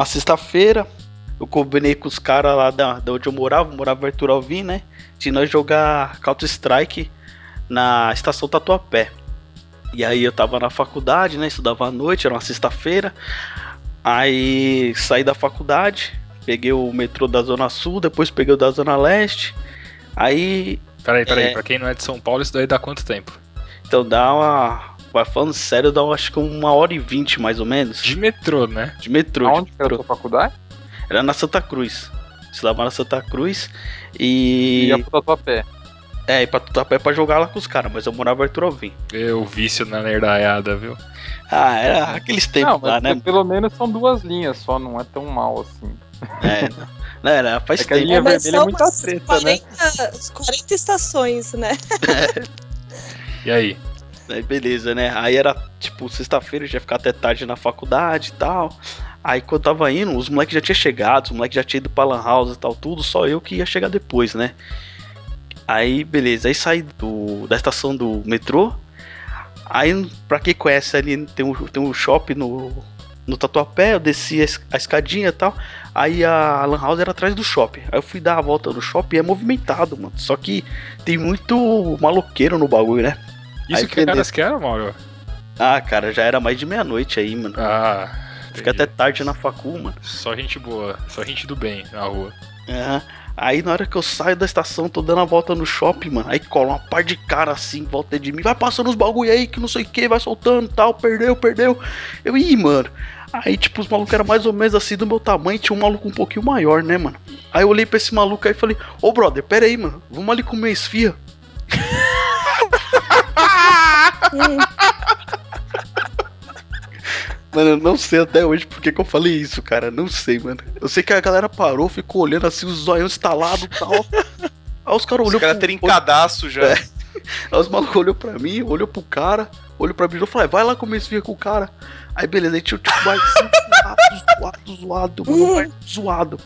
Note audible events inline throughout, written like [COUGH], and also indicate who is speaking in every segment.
Speaker 1: uma sexta-feira, eu combinei com os caras lá da, da onde eu morava, eu morava em Arthur Alvim, né? De nós jogar Counter-Strike na estação Tatuapé. E aí eu tava na faculdade, né? Estudava à noite, era uma sexta-feira. Aí saí da faculdade, peguei o metrô da Zona Sul, depois peguei o da Zona Leste. Aí.
Speaker 2: Peraí, peraí, é... pra quem não é de São Paulo, isso daí dá quanto tempo?
Speaker 1: Então dá uma. Vai falando sério, dá acho que uma hora e vinte mais ou menos.
Speaker 2: De metrô, né?
Speaker 1: De metrô.
Speaker 3: Aonde
Speaker 1: de
Speaker 3: era a sua faculdade?
Speaker 1: Era na Santa Cruz. Estudava na Santa Cruz e.
Speaker 3: E ia pro Tatuapé.
Speaker 1: É, e pra Tatuapé pra jogar lá com os caras, mas eu morava em Arthur Alvim.
Speaker 2: Eu vício na nerdaiada, viu?
Speaker 1: Ah, era aqueles tempos
Speaker 3: Não,
Speaker 1: lá,
Speaker 3: mas
Speaker 1: né?
Speaker 3: pelo menos são duas linhas só, não é tão mal assim.
Speaker 1: É, [LAUGHS] não, era, faz
Speaker 3: É que a
Speaker 1: tempo.
Speaker 3: linha
Speaker 4: É, mas
Speaker 3: vermelha é muita treta, né?
Speaker 4: 40, 40 estações, né? [LAUGHS]
Speaker 2: E aí?
Speaker 1: Aí beleza, né? Aí era tipo sexta-feira, já ia ficar até tarde na faculdade e tal. Aí quando eu tava indo, os moleques já tinham chegado, os moleques já tinham ido pra Lan House e tal, tudo, só eu que ia chegar depois, né? Aí beleza, aí saí do, da estação do metrô. Aí, pra quem conhece ali, tem um, tem um shopping no, no Tatuapé, eu desci a, es- a escadinha e tal. Aí a Lan House era atrás do shopping. Aí eu fui dar a volta no shopping e é movimentado, mano. Só que tem muito maloqueiro no bagulho, né?
Speaker 2: Isso
Speaker 1: Aí,
Speaker 2: que
Speaker 1: beleza.
Speaker 2: caras que era, Mauro?
Speaker 1: Ah, cara, já era mais de meia-noite aí, mano.
Speaker 2: Ah.
Speaker 1: Fica
Speaker 2: entendi.
Speaker 1: até tarde na facu, mano.
Speaker 2: Só gente boa, só gente do bem na rua.
Speaker 1: Aham. Aí na hora que eu saio da estação, tô dando a volta no shopping, mano. Aí cola uma par de cara assim, volta de mim. Vai passando os bagulho aí, que não sei o que, vai soltando tal, perdeu, perdeu. Eu, ih, mano. Aí, tipo, os malucos eram mais ou menos assim do meu tamanho. Tinha um maluco um pouquinho maior, né, mano? Aí eu olhei pra esse maluco aí e falei: Ô, brother, pera aí, mano. Vamos ali comer esfirra. [LAUGHS] [LAUGHS] Mano, eu não sei até hoje porque que eu falei isso, cara. Não sei, mano. Eu sei que a galera parou, ficou olhando assim, os zoiões instalados e tal. [LAUGHS] Aí os caras
Speaker 5: Os
Speaker 1: olhou
Speaker 5: caras
Speaker 1: pro-
Speaker 5: trincadaço já.
Speaker 1: É. Aí os malucos olhou pra mim, olhou pro cara, olhou pra mim e falou, vai lá comer com o cara. Aí beleza, aí tinha tipo um barzinho zoado, [LAUGHS] zoado, zoado, mano, um bar zoado.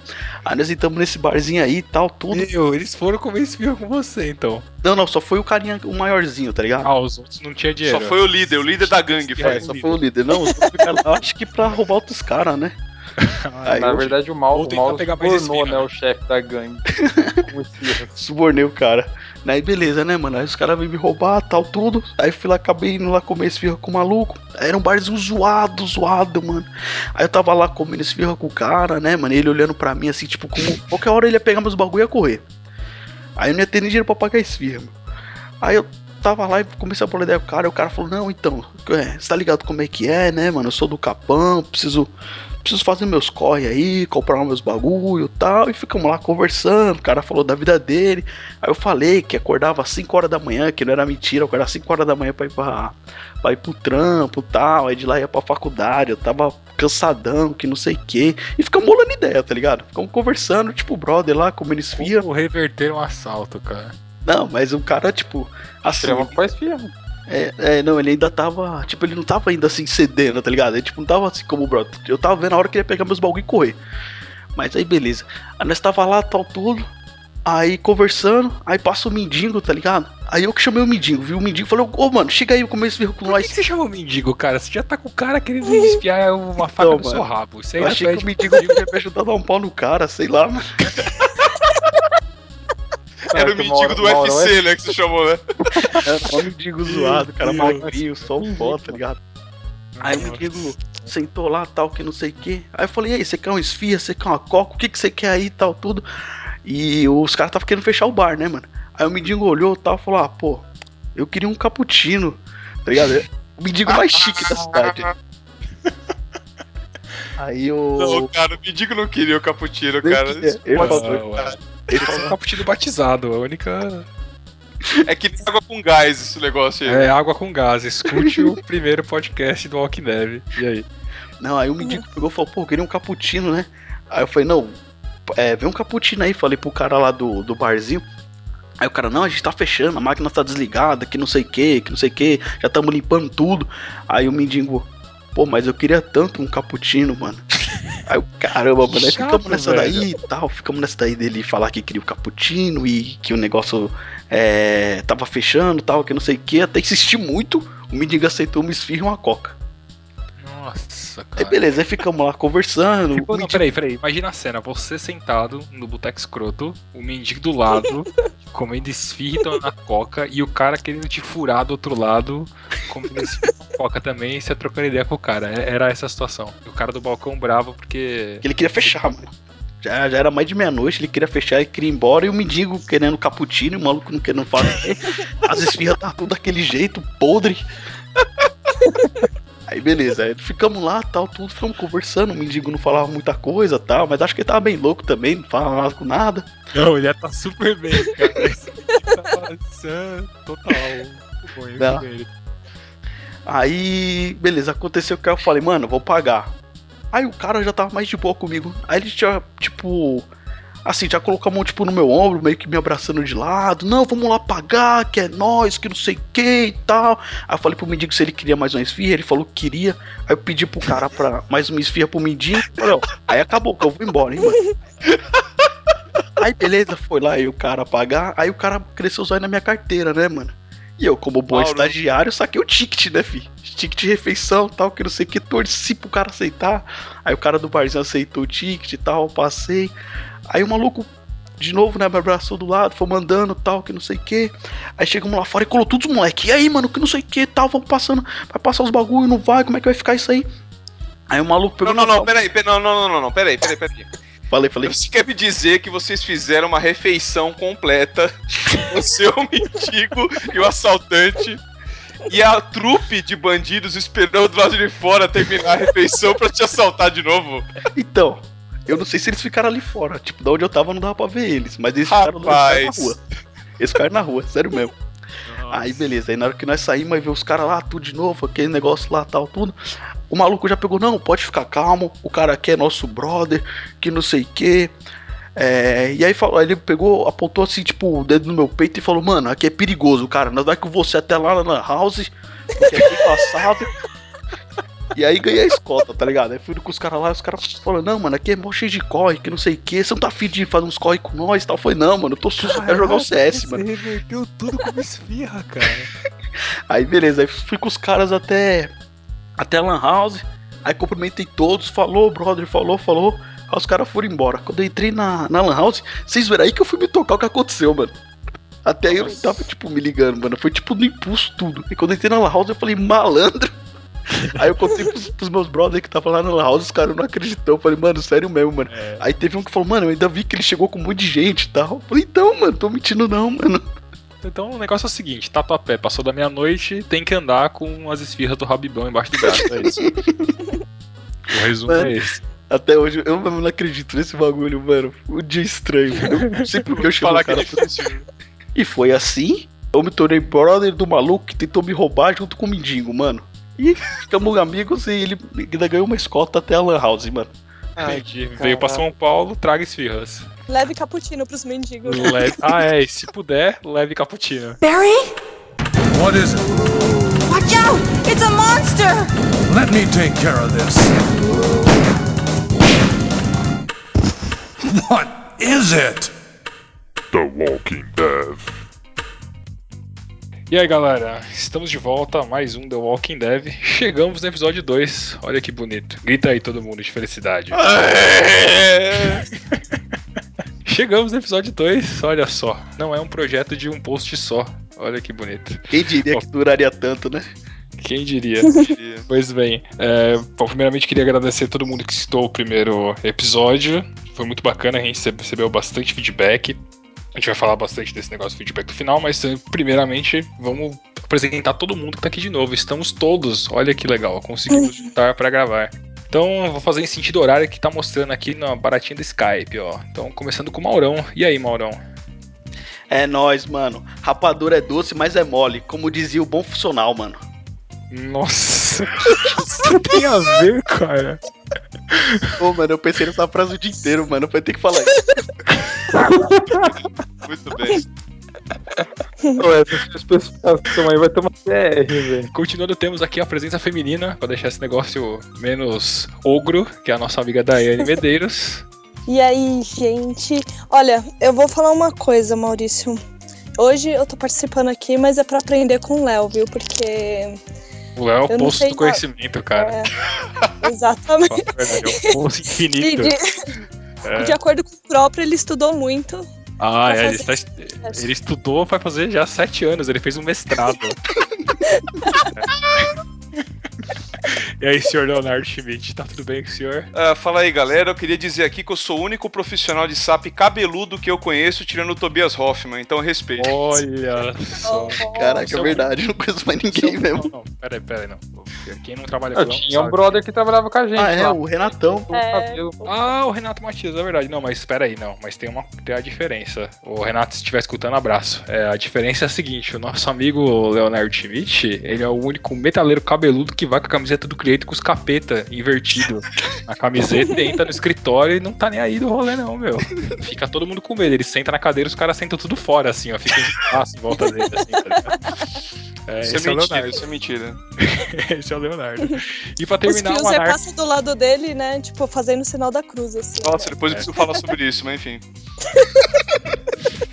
Speaker 1: Aí nós entramos nesse barzinho aí e tal, tudo.
Speaker 2: Meu, eles foram comer esfirra com você, então.
Speaker 1: Não, não, só foi o carinha, o maiorzinho, tá ligado?
Speaker 2: Ah, os outros não tinha dinheiro.
Speaker 5: Só foi o líder, o líder da gangue.
Speaker 2: É,
Speaker 5: Foi.
Speaker 1: É, só foi o líder. Não, os outros ficaram lá, acho que pra roubar outros caras, né? [LAUGHS] Aí
Speaker 3: Na verdade, o
Speaker 2: Vou
Speaker 3: o
Speaker 2: mais
Speaker 3: tornou,
Speaker 2: esfirra.
Speaker 3: né, o chefe da gangue. [LAUGHS]
Speaker 1: Subornei o cara. Aí beleza, né, mano? Aí os caras vêm me roubar, tal, tudo. Aí fui lá, acabei indo lá comer esfirra com o maluco. Era um barzinho zoado, zoado, mano. Aí eu tava lá comendo esfirra com o cara, né, mano? Ele olhando pra mim assim, tipo, como qualquer hora ele ia pegar meus bagulho e ia correr. Aí eu não ia ter nem dinheiro pra pagar a esfirra, mano. Aí eu tava lá e comecei a falar ideia com o cara. E o cara falou: Não, então, é, você tá ligado como é que é, né, mano? Eu sou do Capão, preciso preciso fazer meus corre aí, comprar meus bagulho e tal. E ficamos lá conversando. O cara falou da vida dele. Aí eu falei que acordava às 5 horas da manhã, que não era mentira, eu acordava às 5 horas da manhã pra ir, pra, pra ir pro trampo e tal. Aí de lá ia pra faculdade, eu tava cansadão, que não sei o que. E ficamos molando ideia, tá ligado? Ficamos conversando, tipo, brother lá, comendo esfirra.
Speaker 2: Como reverter um assalto, cara.
Speaker 1: Não, mas o cara, tipo, assim.
Speaker 3: A esfirra.
Speaker 1: É, é, não, ele ainda tava. Tipo, ele não tava ainda assim cedendo, tá ligado? Ele tipo, não tava assim como o brother. Eu tava vendo a hora que ele ia pegar meus bagulho e correr. Mas aí beleza. Aí nós tava lá, tal, tudo. Aí conversando, aí passa o mendigo, tá ligado? Aí eu que chamei o mendigo, viu? O mendigo falou, ô mano, chega aí, começa a ver com
Speaker 2: Por que,
Speaker 1: nós.
Speaker 2: você chamou mendigo, cara? Você já tá com o cara querendo espiar uma [LAUGHS] faca no
Speaker 1: mano.
Speaker 2: seu rabo. Isso aí
Speaker 1: Eu achei que o mendigo ia me ajudar a dar um pau no cara, sei lá, mano. [LAUGHS]
Speaker 5: Era o mendigo do
Speaker 3: Mauro-
Speaker 5: UFC, né? Que você chamou, né?
Speaker 1: Era só mendigo zoado, cara magrinho, só um pó, tá ligado? Aí o mendigo sentou lá, tal, que não sei o que. Aí eu falei, e aí, você quer um esfia, você quer uma coca, o que, que você quer aí, tal, tudo. E os caras estavam querendo fechar o bar, né, mano? Aí o mendigo olhou tal, falou, ah, pô, eu queria um cappuccino, tá ligado? O mendigo mais chique da cidade. Aí o...
Speaker 5: Não, cara, o mendigo não queria o cappuccino, cara.
Speaker 1: Ele, ele
Speaker 2: Não,
Speaker 1: falou,
Speaker 2: ué. Ele foi um cappuccino batizado, a única.
Speaker 5: É que nem água com gás esse negócio aí.
Speaker 2: É água com gás. Escute o primeiro podcast do Walk Neve. E aí?
Speaker 1: Não, aí o mendigo pegou e falou, pô, eu queria um cappuccino, né? Aí eu falei, não, é, vem um cappuccino aí, falei pro cara lá do, do barzinho. Aí o cara, não, a gente tá fechando, a máquina tá desligada, que não sei o que, que não sei o que, já estamos limpando tudo. Aí o mendigo, pô, mas eu queria tanto um cappuccino, mano. Aí o caramba, mano, aí
Speaker 2: Chato,
Speaker 1: ficamos nessa
Speaker 2: velho.
Speaker 1: daí e tal, ficamos nessa daí dele falar que queria o cappuccino e que o negócio é, tava fechando tal, que não sei o que, até insistir muito, o mendigo aceitou uma esfirra e uma coca.
Speaker 2: Nossa.
Speaker 1: Aí
Speaker 2: cara.
Speaker 1: beleza, aí ficamos lá conversando.
Speaker 2: Tipo, não, peraí, peraí. Imagina a cena, você sentado no boteco escroto, o mendigo do lado, [LAUGHS] comendo esfirra e tomando a coca, e o cara querendo te furar do outro lado, comendo esfirra e tomando coca também, e você trocando ideia com o cara. É- Era essa a situação. E o cara do balcão bravo porque.
Speaker 1: que ele queria fechar, mano. Já, já era mais de meia-noite, ele queria fechar e queria ir embora, e o mendigo querendo cappuccino, e o maluco não querendo fazer. [LAUGHS] As esfirras tá tudo daquele jeito, podre. [LAUGHS] Aí beleza, aí ficamos lá, tal, tudo, ficamos conversando, o mendigo não falava muita coisa, tal, mas acho que ele tava bem louco também, não falava com nada.
Speaker 2: Não, ele ia tá super bem, cara. Esse tava sã, total. Bom, eu
Speaker 1: Não.
Speaker 2: vi ele.
Speaker 1: Aí, beleza, aconteceu que eu falei, mano, vou pagar. Aí o cara já tava mais de boa comigo. Aí ele tinha, tipo, assim, já colocou a mão, tipo, no meu ombro, meio que me abraçando de lado. Não, vamos lá pagar, que é nós, que não sei o que e tal. Aí eu falei pro mendigo se ele queria mais uma esfirra, ele falou que queria. Aí eu pedi pro cara pra mais uma esfirra pro mendigo. Falei, aí acabou, que eu vou embora, hein, mano. [LAUGHS] Aí beleza, foi lá e o cara pagar. Aí o cara cresceu os olhos na minha carteira, né, mano? E eu, como bom
Speaker 5: Mauro.
Speaker 1: estagiário, saquei o ticket, né, fi? Ticket de refeição tal, que não sei o que, torci pro cara aceitar. Aí o cara do barzinho aceitou o ticket e tal, passei. Aí o maluco, de novo, né, me abraçou do lado, foi mandando tal, que não sei o que. Aí chegamos lá fora e colou todos os moleques. E aí, mano, que não sei o que tal, vamos passando. Vai passar os bagulho, não vai, como é que vai ficar isso aí? Aí o maluco pegou
Speaker 5: Não, não, não, peraí, peraí, não, não, não, não, peraí, peraí, peraí.
Speaker 1: Falei, falei.
Speaker 5: Você quer me dizer que vocês fizeram uma refeição completa, você, [LAUGHS] o mendigo e o assaltante, e a trupe de bandidos esperando do lado de fora terminar a refeição pra te assaltar de novo?
Speaker 1: Então, eu não sei se eles ficaram ali fora. Tipo, da onde eu tava não dava pra ver eles. Mas eles eles ficaram
Speaker 5: Rapaz.
Speaker 1: na rua. Eles ficaram na rua, sério mesmo. Aí beleza, aí na hora que nós saímos, aí veio os caras lá, tudo de novo, aquele negócio lá, tal, tudo. O maluco já pegou, não, pode ficar calmo, o cara aqui é nosso brother, que não sei o que. e aí falou, ele pegou, apontou assim, tipo, o dedo no meu peito e falou, mano, aqui é perigoso, cara. Nós vai com você até lá na house, porque aqui é [LAUGHS] passado. E aí ganhei a escolta, tá ligado? Aí fui com os caras lá, os caras falaram, não, mano, aqui é mó cheio de corre, que não sei o que, você não tá afim de fazer uns corre com nós e tal. Foi, não, mano, eu tô sujo, eu quero jogar o CS, mano.
Speaker 2: Você reverteu tudo como esfirra, cara. [LAUGHS]
Speaker 1: Aí beleza, aí fui com os caras até até a Lan House. Aí cumprimentei todos, falou, brother, falou, falou. Aí os caras foram embora. Quando eu entrei na, na Lan House, vocês viram aí que eu fui me tocar o que aconteceu, mano. Até aí eu não tava, tipo, me ligando, mano. Foi tipo no impulso tudo. E quando eu entrei na Lan House, eu falei, malandro. Aí eu contei pros, pros meus brothers que estavam lá na House, os caras não acreditou. Eu falei, mano, sério mesmo, mano.
Speaker 2: É.
Speaker 1: Aí teve um que falou, mano, eu ainda vi que ele chegou com um monte de gente e tal. Eu falei, então, mano, tô mentindo não, mano.
Speaker 2: Então o negócio é o seguinte, Tatuapé passou da meia-noite, tem que andar com as esfirras do Rabibão embaixo do braço, é isso. [LAUGHS] o resumo
Speaker 1: Mano.
Speaker 2: é esse.
Speaker 1: Até hoje eu mesmo não acredito nesse bagulho, mano. Um dia estranho. Eu não sei porque eu chamo
Speaker 5: Falar
Speaker 1: o
Speaker 5: que é
Speaker 1: cara.
Speaker 5: difícil.
Speaker 1: E foi assim. Eu me tornei brother do maluco que tentou me roubar junto com o mendigo, mano. E ficamos amigos e ele ainda ganhou uma escolta até a Lan House, mano.
Speaker 2: Entendi. Veio pra São Paulo, traga esfirras.
Speaker 4: Leve cappuccino pros mendigos.
Speaker 2: Leve... Ah, é, e se puder, leve cappuccino.
Speaker 6: Barry?
Speaker 7: What is it?
Speaker 6: Watch out! It's a monster!
Speaker 7: Let me take care of this. What is it?
Speaker 8: The Walking Dead.
Speaker 2: E aí galera, estamos de volta a mais um The Walking Dead. Chegamos no episódio 2. Olha que bonito. Grita aí todo mundo de felicidade. [LAUGHS] Chegamos no episódio 2, olha só. Não é um projeto de um post só. Olha que bonito.
Speaker 1: Quem diria que duraria tanto, né?
Speaker 2: Quem diria? Pois bem, é, bom, primeiramente queria agradecer a todo mundo que citou o primeiro episódio. Foi muito bacana, a gente recebeu bastante feedback. A gente vai falar bastante desse negócio de feedback final, mas eh, primeiramente vamos apresentar todo mundo que tá aqui de novo. Estamos todos, olha que legal, conseguimos [LAUGHS] juntar para gravar. Então, vou fazer em sentido horário que tá mostrando aqui na baratinha do Skype, ó. Então, começando com o Maurão. E aí, Maurão?
Speaker 1: É nóis, mano. Rapadura é doce, mas é mole. Como dizia o bom funcional, mano.
Speaker 2: Nossa, o [LAUGHS] que isso tem a ver, cara?
Speaker 1: Pô, mano, eu pensei nessa frase o dia inteiro, mano. Vai ter que falar isso. [LAUGHS]
Speaker 5: Muito bem.
Speaker 3: Pô, essa especificação aí vai ter uma CR, velho.
Speaker 2: Continuando, temos aqui a presença feminina, pra deixar esse negócio menos ogro, que é a nossa amiga Daiane Medeiros.
Speaker 4: E aí, gente? Olha, eu vou falar uma coisa, Maurício. Hoje eu tô participando aqui, mas é pra aprender com o Léo, viu? Porque
Speaker 2: O Léo é o
Speaker 4: Eu
Speaker 2: poço do conhecimento, cara.
Speaker 4: É, exatamente. [LAUGHS]
Speaker 2: É um poço infinito.
Speaker 4: de,
Speaker 2: É.
Speaker 4: de acordo com o próprio, ele estudou muito.
Speaker 2: Ah, é, ele,
Speaker 4: fazer
Speaker 2: está- ele estudou, vai fazer já sete anos, ele fez um mestrado. [LAUGHS] [LAUGHS] e aí, senhor Leonardo Schmidt, tá tudo bem com o senhor?
Speaker 5: Ah, fala aí, galera. Eu queria dizer aqui que eu sou o único profissional de SAP cabeludo que eu conheço, tirando o Tobias Hoffman, então respeito.
Speaker 2: Olha [LAUGHS] só.
Speaker 1: Caraca, é verdade, não conheço mais ninguém
Speaker 2: Seu-
Speaker 1: mesmo.
Speaker 2: Não, não, peraí, peraí, não. Quem não trabalha
Speaker 3: Eu
Speaker 2: com Léo
Speaker 3: tinha um brother que trabalhava com a gente
Speaker 1: Ah, é,
Speaker 3: lá.
Speaker 1: o Renatão.
Speaker 3: Com o
Speaker 4: É.
Speaker 3: cabelo.
Speaker 2: Ah, o Renato Matias, é verdade. Não, mas espera aí, não. Mas tem uma tem a diferença. O Renato, se estiver escutando, abraço. É, a diferença é a seguinte: o nosso amigo Leonardo Schmidt, ele é o único metaleiro cabeludo que vai com a camiseta do Creator com os capeta invertido na camiseta e entra no escritório e não tá nem aí do rolê, não, meu. Fica todo mundo com medo. Ele senta na cadeira, os caras sentam tudo fora, assim, ó. Fica um espaço em volta dele, assim, tá ligado? É,
Speaker 5: Isso
Speaker 2: esse
Speaker 5: é
Speaker 2: é o
Speaker 5: mentira,
Speaker 2: Leonardo.
Speaker 5: isso é mentira. [LAUGHS]
Speaker 2: Esse é o Leonardo. E pra
Speaker 4: Os
Speaker 2: terminar, o
Speaker 4: Cruiser
Speaker 2: Anarco.
Speaker 4: passam do lado dele, né? Tipo, fazendo o sinal da cruz, assim.
Speaker 5: Nossa, depois
Speaker 2: É.
Speaker 5: eu preciso falar sobre isso, mas enfim. [LAUGHS]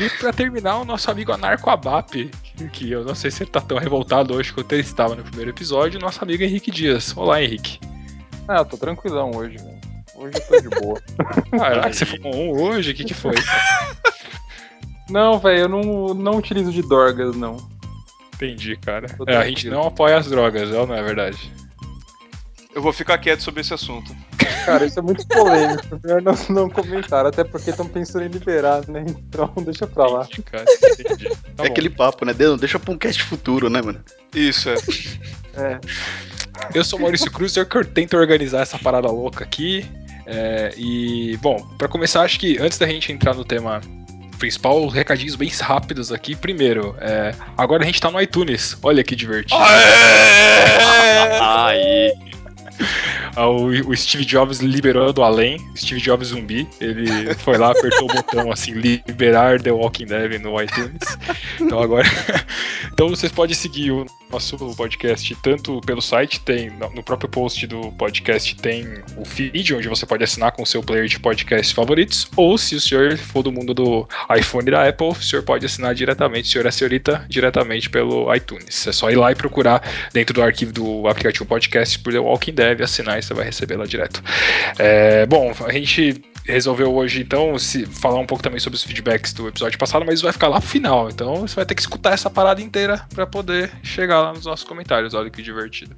Speaker 2: E pra terminar, o nosso amigo Anarco Abap, que eu não sei se ele tá tão revoltado hoje quanto ele estava no primeiro episódio, nosso amigo Henrique Dias. Olá, Henrique.
Speaker 3: Ah, eu tô tranquilão hoje, velho. Hoje eu tô de boa. [LAUGHS]
Speaker 2: Caraca, você fumou um hoje? O que que foi? [LAUGHS]
Speaker 3: não, velho, eu não, não utilizo de dorgas, não.
Speaker 2: Entendi, cara. É, a gente não apoia as drogas, não é verdade?
Speaker 5: Eu vou ficar quieto sobre esse assunto.
Speaker 3: Cara, isso é muito polêmico. Melhor não, não comentar, até porque estão pensando em liberar, né? Então [LAUGHS] deixa pra lá.
Speaker 2: Entendi, cara. Entendi. Tá
Speaker 1: é
Speaker 2: bom.
Speaker 1: aquele papo, né? Deus, deixa pra um cast futuro, né, mano?
Speaker 5: Isso, é.
Speaker 3: É.
Speaker 2: Eu sou Maurício Cruz, eu que tento organizar essa parada louca aqui. É, e, bom, pra começar, acho que antes da gente entrar no tema principal, recadinhos bem rápidos aqui. Primeiro, é, agora a gente tá no iTunes. Olha que divertido. [LAUGHS]
Speaker 1: Aí.
Speaker 2: Ah, O, o Steve Jobs liberou do além, Steve Jobs zumbi. Ele foi lá, apertou o botão assim, liberar The Walking Dead no iTunes. Então agora. [LAUGHS] então vocês podem seguir o nosso podcast tanto pelo site, tem no próprio post do podcast tem o feed onde você pode assinar com o seu player de podcast favoritos, ou se o senhor for do mundo do iPhone da Apple, o senhor pode assinar diretamente, senhor e a senhorita, diretamente pelo iTunes. É só ir lá e procurar dentro do arquivo do aplicativo podcast por The Walking Dead, assinar e você vai receber lá direto. É, bom, a gente resolveu hoje então se falar um pouco também sobre os feedbacks do episódio passado, mas isso vai ficar lá pro final. Então você vai ter que escutar essa parada inteira pra poder chegar lá nos nossos comentários. Olha que divertido.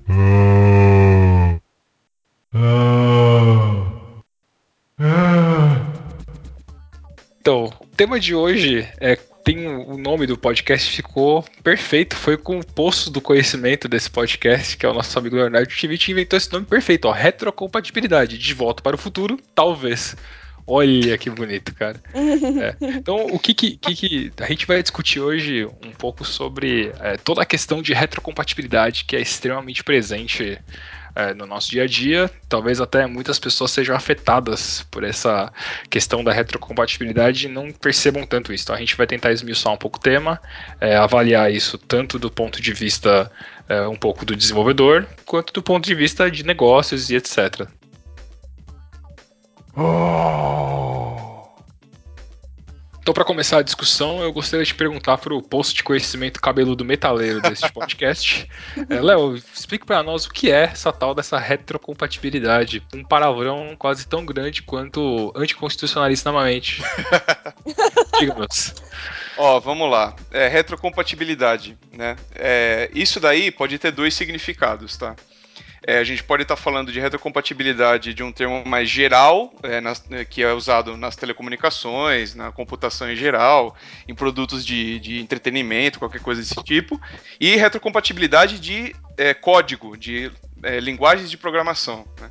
Speaker 2: Então, o tema de hoje é tem o nome do podcast ficou perfeito, foi com o poço do conhecimento desse podcast, que é o nosso amigo Leonardo Schmidt, inventou esse nome perfeito, ó, retrocompatibilidade, de volta para o futuro, talvez. Olha que bonito, cara. É. Então, o que que, que que- a gente vai discutir hoje um pouco sobre é, toda a questão de retrocompatibilidade que é extremamente presente é, no nosso dia a dia. Talvez até muitas pessoas sejam afetadas por essa questão da retrocompatibilidade e não percebam tanto isso. Então, a gente vai tentar esmiuçar um pouco o tema, é, avaliar isso tanto do ponto de vista é, um pouco do desenvolvedor, quanto do ponto de vista de negócios e etc. Então, para começar a discussão, eu gostaria de perguntar para o posto de conhecimento cabeludo metaleiro desse [LAUGHS] podcast. É, Léo, explique para nós o que é essa tal dessa retrocompatibilidade, um palavrão quase tão grande quanto anticonstitucionalista na mente. [LAUGHS] Diga-nos.
Speaker 5: Ó, vamos lá. É, retrocompatibilidade, né? É, isso daí pode ter dois significados, tá? É, a gente pode estar falando de retrocompatibilidade de um termo mais geral, é, nas- é, que é usado nas telecomunicações, na computação em geral, em produtos de, de entretenimento, qualquer coisa desse tipo, e retrocompatibilidade de é, código, de é, linguagens de programação. né?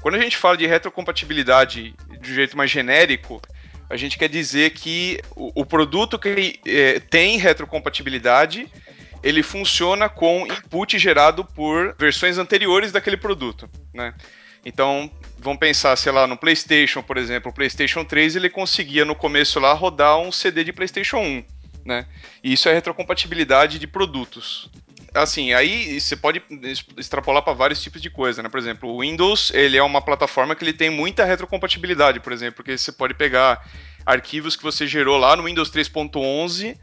Speaker 5: Quando a gente fala de retrocompatibilidade de um jeito mais genérico, a gente quer dizer que o, o produto que eh, tem retrocompatibilidade ele funciona com input gerado por versões anteriores daquele produto, né? Então, vamos pensar, sei lá, no PlayStation, por exemplo, o PlayStation 3 ele conseguia no começo lá rodar um CD de PlayStation 1, né? E isso é retrocompatibilidade de produtos. Assim, aí você pode extrapolar para vários tipos de coisa, né? Por exemplo, o Windows, ele é uma plataforma que ele tem muita retrocompatibilidade, por exemplo, porque você pode pegar arquivos que você gerou lá no Windows 3.11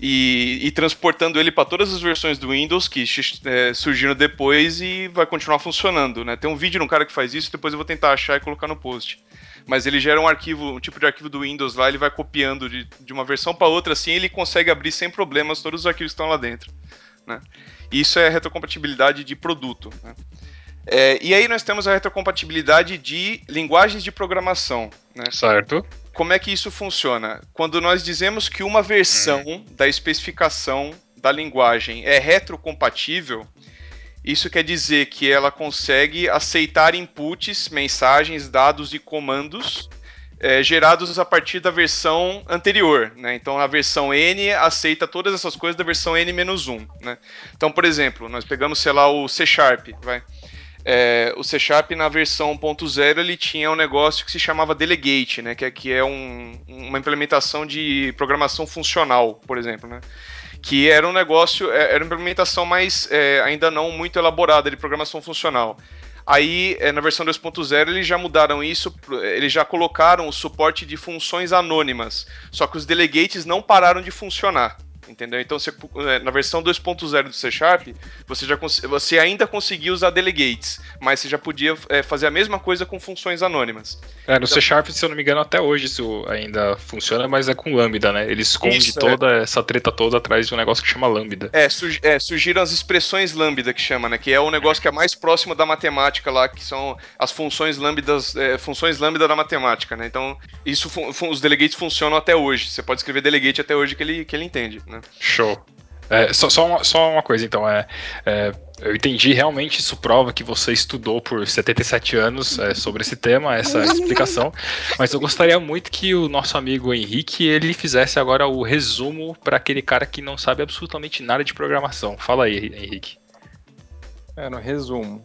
Speaker 5: e, e transportando ele para todas as versões do Windows que é, surgiram depois e vai continuar funcionando, né? Tem um vídeo de um cara que faz isso, depois eu vou tentar achar e colocar no post. Mas ele gera um arquivo, um tipo de arquivo do Windows lá, ele vai copiando de, de uma versão para outra, assim, ele consegue abrir sem problemas todos os arquivos que estão lá dentro, né? Isso é retrocompatibilidade de produto, né? É, e aí nós temos a retrocompatibilidade de linguagens de programação, né?
Speaker 2: Certo.
Speaker 5: Como é que isso funciona? Quando nós dizemos que uma versão
Speaker 2: Hum.
Speaker 5: da especificação da linguagem é retrocompatível, isso quer dizer que ela consegue aceitar inputs, mensagens, dados e comandos é, gerados a partir da versão anterior. Né? Então a versão N aceita todas essas coisas da versão N-1. Né? Então, por exemplo, nós pegamos, sei lá, o C Sharp, vai. É, o C Sharp na versão 1.0 ele tinha um negócio que se chamava Delegate, né? Que é, que é um- uma implementação de programação funcional, por exemplo, né? Que era um negócio, é, era uma implementação mais é, ainda não muito elaborada de programação funcional. Aí, é, na versão 2.0, eles já mudaram isso, eles já colocaram o suporte de funções anônimas. Só que os delegates não pararam de funcionar. Entendeu? Então, você, é, na versão 2.0 do C Sharp, você, já você ainda conseguia usar delegates, mas você já podia é, fazer a mesma coisa com funções anônimas.
Speaker 2: É, no C Sharp, se eu não me engano, até hoje isso ainda funciona, mas é com Lambda, né? Ele esconde
Speaker 5: Isso, é.
Speaker 2: toda essa treta toda atrás de um negócio que chama Lambda.
Speaker 5: É, é, surgiram as expressões lambda que chama, né? Que é o negócio que é mais próximo da matemática lá, que são as funções lambdas, é, funções lambda da matemática, né? Então, isso os delegates funcionam até hoje. Você pode escrever delegate até hoje que ele, que ele entende, né?
Speaker 2: Show. É, só, só, uma, só uma coisa, então, é, é, eu entendi, realmente isso prova que você estudou por 77 anos é, sobre esse tema, essa [LAUGHS] explicação, mas eu gostaria muito que o nosso amigo Henrique, ele fizesse agora o resumo para aquele cara que não sabe absolutamente nada de programação. Fala aí, Henrique.
Speaker 3: É, no resumo.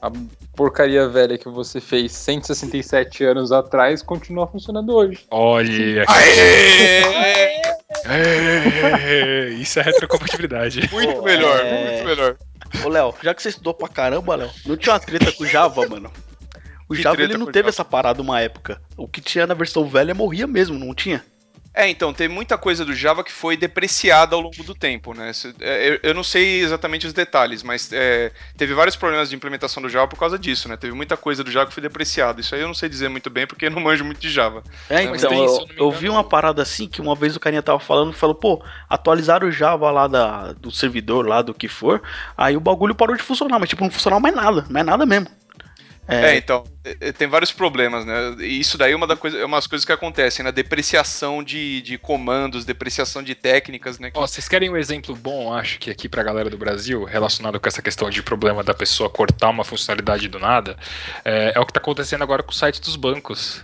Speaker 3: A porcaria velha que você fez 167 anos atrás continua funcionando hoje.
Speaker 2: Olha,
Speaker 5: Aê! [LAUGHS]
Speaker 2: É, isso é retrocompatibilidade. [LAUGHS]
Speaker 5: Muito
Speaker 1: Pô,
Speaker 5: melhor,
Speaker 1: é.
Speaker 5: muito melhor.
Speaker 1: Ô, Léo, já que você estudou pra caramba, Léo, não tinha uma treta com o Java, mano? O
Speaker 5: Que
Speaker 1: Java ele não teve
Speaker 5: Java?
Speaker 1: essa parada uma época. O que tinha na versão velha morria mesmo, não tinha?
Speaker 5: É, então, tem muita coisa do Java que foi depreciada ao longo do tempo, né? É, Eu, não sei exatamente os detalhes, mas é, teve vários problemas de implementação do Java por causa disso, né? Teve muita coisa do Java que foi depreciada. Isso aí eu não sei dizer muito bem porque eu não manjo muito de Java.
Speaker 1: É,
Speaker 2: mas
Speaker 1: então,
Speaker 2: tem, se
Speaker 1: eu,
Speaker 2: não me
Speaker 1: eu
Speaker 2: engano-
Speaker 1: vi uma parada assim que uma vez o carinha tava falando, falou, pô, atualizaram o Java lá da, do servidor lá, do que for, aí o bagulho parou de funcionar, mas tipo, não funcionava mais nada, mais nada mesmo.
Speaker 5: É, então, é, é, tem vários problemas, né? E isso daí é uma das coisa, é umas coisas que acontecem, na depreciação de, de comandos, depreciação de técnicas, né?
Speaker 2: Ó, vocês querem um exemplo bom, acho que aqui pra galera do Brasil, relacionado com essa questão de problema da pessoa cortar uma funcionalidade do nada, é, é o que tá acontecendo agora com o site dos bancos.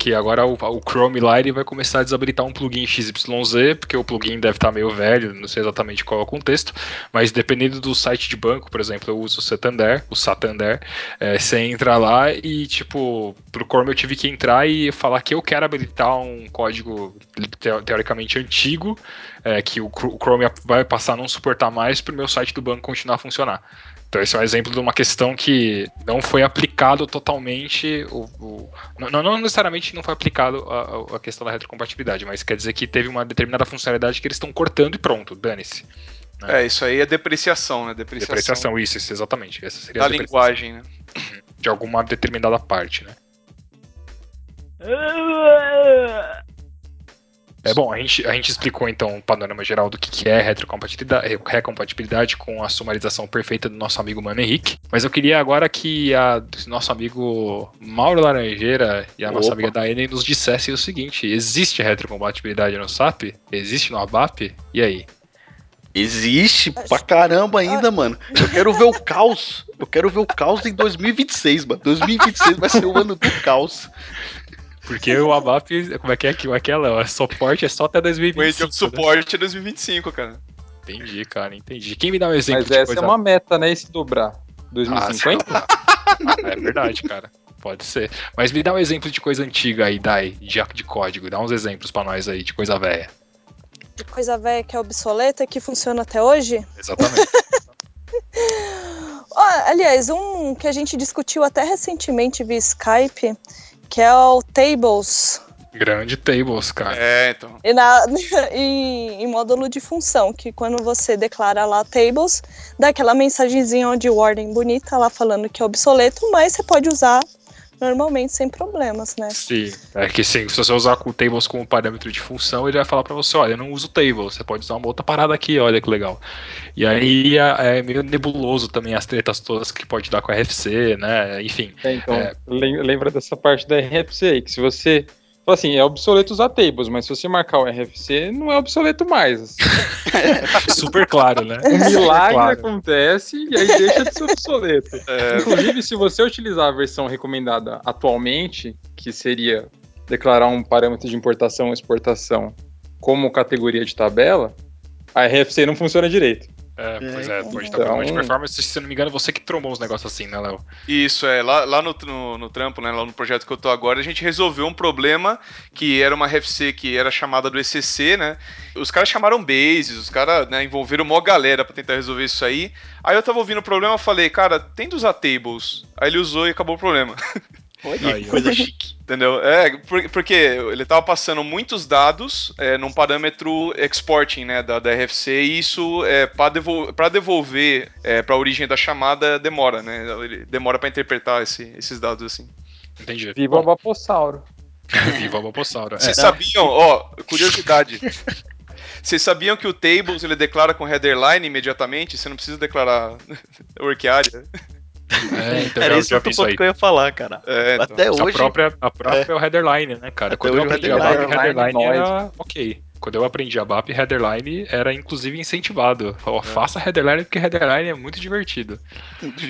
Speaker 2: Que agora o, o Chrome lá ele vai começar a desabilitar um plugin XYZ, porque o plugin deve estar meio velho, não sei exatamente qual é o contexto, mas dependendo do site de banco, por exemplo, eu uso o Santander, o Santander, é, você entra lá e, tipo, pro Chrome eu tive que entrar e falar que eu quero habilitar um código teo- teoricamente antigo, é, que o Chrome vai passar a não suportar mais para o meu site do banco continuar a funcionar. Então esse é um exemplo de uma questão que não foi aplicado totalmente, o, o- não, não necessariamente não foi aplicado a, a- questão da retrocompatibilidade, mas quer dizer que teve uma determinada funcionalidade que eles estão cortando e pronto, dane-se.
Speaker 5: É, isso aí é depreciação, né? Depreciação,
Speaker 2: Depreciação, isso, isso, exatamente. Essa seria
Speaker 5: da linguagem, né?
Speaker 2: de alguma determinada parte, né? É bom, a gente, a gente explicou então o panorama geral do que, que é retrocompatibilidade, recompatibilidade com a sumarização perfeita do nosso amigo Mano Henrique. Mas eu queria agora que a nosso amigo Mauro Laranjeira e a nossa
Speaker 1: Opa.
Speaker 2: amiga Daiane nos dissessem o seguinte: existe retrocompatibilidade no SAP? Existe no ABAP? E aí?
Speaker 1: Existe pra caramba ainda, mano. Eu quero ver o caos. Eu quero ver o caos em 2026, mano. 2026 vai ser o ano do caos.
Speaker 2: Porque o ABAP, como é que é, é que é, Léo? É suporte é só até
Speaker 5: O
Speaker 2: 2025.
Speaker 5: Age of
Speaker 2: né?
Speaker 5: Support é 2025, cara.
Speaker 2: Entendi, cara, entendi. Quem me dá um exemplo
Speaker 3: Mas
Speaker 2: de
Speaker 3: essa
Speaker 2: coisa
Speaker 3: é uma meta, né? E se dobrar?
Speaker 2: Ah,
Speaker 3: 2050?
Speaker 2: sim. é verdade, cara. Pode ser. Mas me dá um exemplo de coisa antiga aí, Dai, de, de código. Dá uns exemplos pra nós aí, de coisa velha.
Speaker 4: De coisa velha que é obsoleta que funciona até hoje.
Speaker 2: Exatamente. [LAUGHS]
Speaker 4: Aliás, um que a gente discutiu até recentemente via Skype, que é o Tables.
Speaker 2: Grande tables, cara.
Speaker 5: É, então.
Speaker 4: E na, [LAUGHS] em, em módulo de função, que quando você declara lá tables, dá aquela mensagenzinha de warning bonita lá falando que é obsoleto, mas você pode usar normalmente sem problemas, né?
Speaker 2: Sim, é que sim, se você usar o tables como parâmetro de função, ele vai falar pra você, olha, eu não uso tables, você pode usar uma outra parada aqui, olha que legal. E aí é, é meio nebuloso também as tretas todas que pode dar com a RFC, né? Enfim.
Speaker 3: É, então,
Speaker 2: É.
Speaker 3: lem- lembra dessa parte da RFC aí, que se você. Assim, é obsoleto usar tables, mas se você marcar o RFC, não é obsoleto mais. [LAUGHS]
Speaker 2: Super claro, né?
Speaker 3: Um milagre
Speaker 2: Claro.
Speaker 3: acontece e aí deixa de ser obsoleto. [LAUGHS]
Speaker 5: É,
Speaker 3: Inclusive, se você utilizar a versão recomendada atualmente, que seria declarar um parâmetro de importação ou exportação como categoria de tabela, a RFC não funciona direito.
Speaker 2: É, pois é, pode estar
Speaker 3: Então-
Speaker 2: problema de performance, se não me engano, você que trombou uns negócios assim, né, Léo?
Speaker 5: Isso, é. Lá, lá no, no, no trampo, né? Lá no projeto que eu tô agora, a gente resolveu um problema que era uma RFC que era chamada do ECC, né? Os caras chamaram bases, os caras né, envolveram uma galera pra tentar resolver isso aí. Aí eu tava ouvindo o problema e falei, cara, tenta usar tables. Aí ele usou e acabou o problema. [LAUGHS]
Speaker 1: Olha,
Speaker 2: Aí,
Speaker 1: coisa chique.
Speaker 5: Entendeu? É, por- porque ele tava passando muitos dados é, num parâmetro exporting, né, da, da RFC, e isso, é, para devol devolver é, pra origem da chamada, demora, né? Ele demora pra interpretar esse- esses dados assim.
Speaker 2: Entendi.
Speaker 3: Viva o Vapossauro. [LAUGHS]
Speaker 2: Viva o Bobossauro. É,
Speaker 5: Vocês sabiam, ó, curiosidade. Vocês sabiam que o tables ele declara com headerline imediatamente? Você não precisa declarar [LAUGHS] work area.
Speaker 2: É, [LAUGHS] então
Speaker 1: Era isso outro ponto que eu ia falar, cara.
Speaker 5: É, então.
Speaker 1: Até
Speaker 2: A
Speaker 1: hoje.
Speaker 2: própria, a própria é. o headerline, né, cara?
Speaker 1: Até
Speaker 2: Quando eu aprendi a
Speaker 1: headerline-
Speaker 2: BAP, headerline
Speaker 3: headerline
Speaker 2: era ok. Quando eu aprendi a BAP, headerline era inclusive incentivado.
Speaker 1: É.
Speaker 2: Falou, faça headerline porque headerline é muito divertido.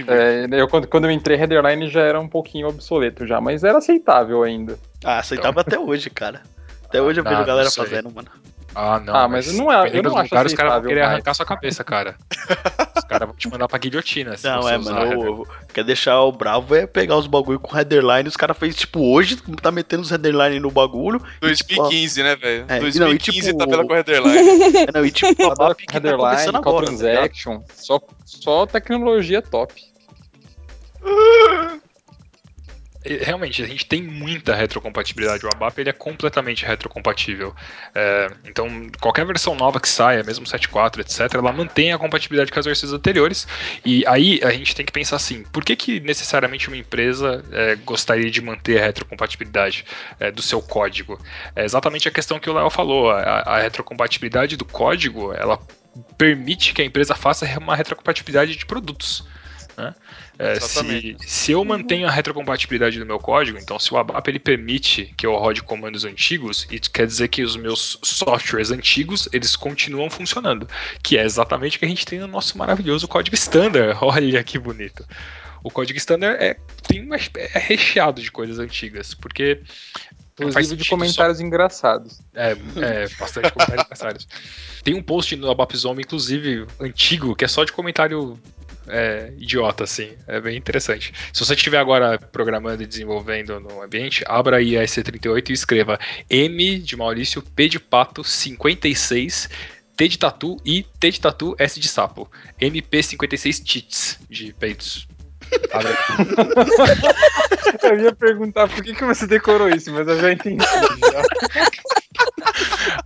Speaker 3: É, eu, quando, quando eu entrei, Headerline já era um pouquinho obsoleto já, mas era aceitável ainda.
Speaker 1: Ah, aceitava até hoje, cara. [LAUGHS] Até hoje eu vejo a galera fazendo, mano.
Speaker 2: Ah, não.
Speaker 3: Ah, mas não é- eu não acho
Speaker 2: lugar, os caras vão querer arrancar sua cabeça, cara. os caras vão te mandar pra guilhotina. se
Speaker 1: Não,
Speaker 2: você
Speaker 1: é,
Speaker 2: usar
Speaker 1: mano.
Speaker 2: header.
Speaker 1: o- o- quer deixar o bravo é pegar os bagulho com headerline. Os caras fez tipo hoje, tá metendo os headerline no bagulho. e, tipo,
Speaker 5: 2015, né, velho?
Speaker 1: É, não, e
Speaker 5: 2015
Speaker 1: tipo,
Speaker 5: tabela
Speaker 1: o-
Speaker 5: com headline. [LAUGHS]
Speaker 1: É, não, e tipo, a que tá
Speaker 3: Headerline,
Speaker 1: começando
Speaker 3: Call
Speaker 1: agora, tá?
Speaker 3: Transaction, só, só tecnologia top.
Speaker 2: Realmente, a gente tem muita retrocompatibilidade. O ABAP ele é completamente retrocompatível. É, então, qualquer versão nova que saia, mesmo 7.4, etc., ela mantém a compatibilidade com as versões anteriores. E aí a gente tem que pensar assim: por que, que necessariamente uma empresa é, gostaria de manter a retrocompatibilidade é, do seu código? É exatamente a questão que o Léo falou. A, a retrocompatibilidade do código ela permite que a empresa faça uma retrocompatibilidade de produtos. Né? É, se, se eu mantenho a retrocompatibilidade do meu código, então se o ABAP ele permite que eu rode comandos antigos, isso quer dizer que os meus softwares antigos eles continuam funcionando, que é exatamente o que a gente tem no nosso maravilhoso código standard. [LAUGHS] Olha que bonito. O código standard é, tem uma, é recheado de coisas antigas, porque
Speaker 3: Inclusive de
Speaker 2: sentido só-
Speaker 3: comentários engraçados.
Speaker 2: é, é bastante comentários necessários. [LAUGHS] Tem um post no Abapzome, inclusive, antigo, que é só de comentário é, idiota, assim. É bem interessante. Se você estiver agora programando e desenvolvendo no ambiente, abra aí a EC38 e escreva M de Maurício, P de Pato, 56, T de Tatu e T de Tatu, S de Sapo. MP56 Tits, de peitos. [LAUGHS]
Speaker 3: Eu ia perguntar por que, que você decorou isso, mas eu já entendi. já. [LAUGHS]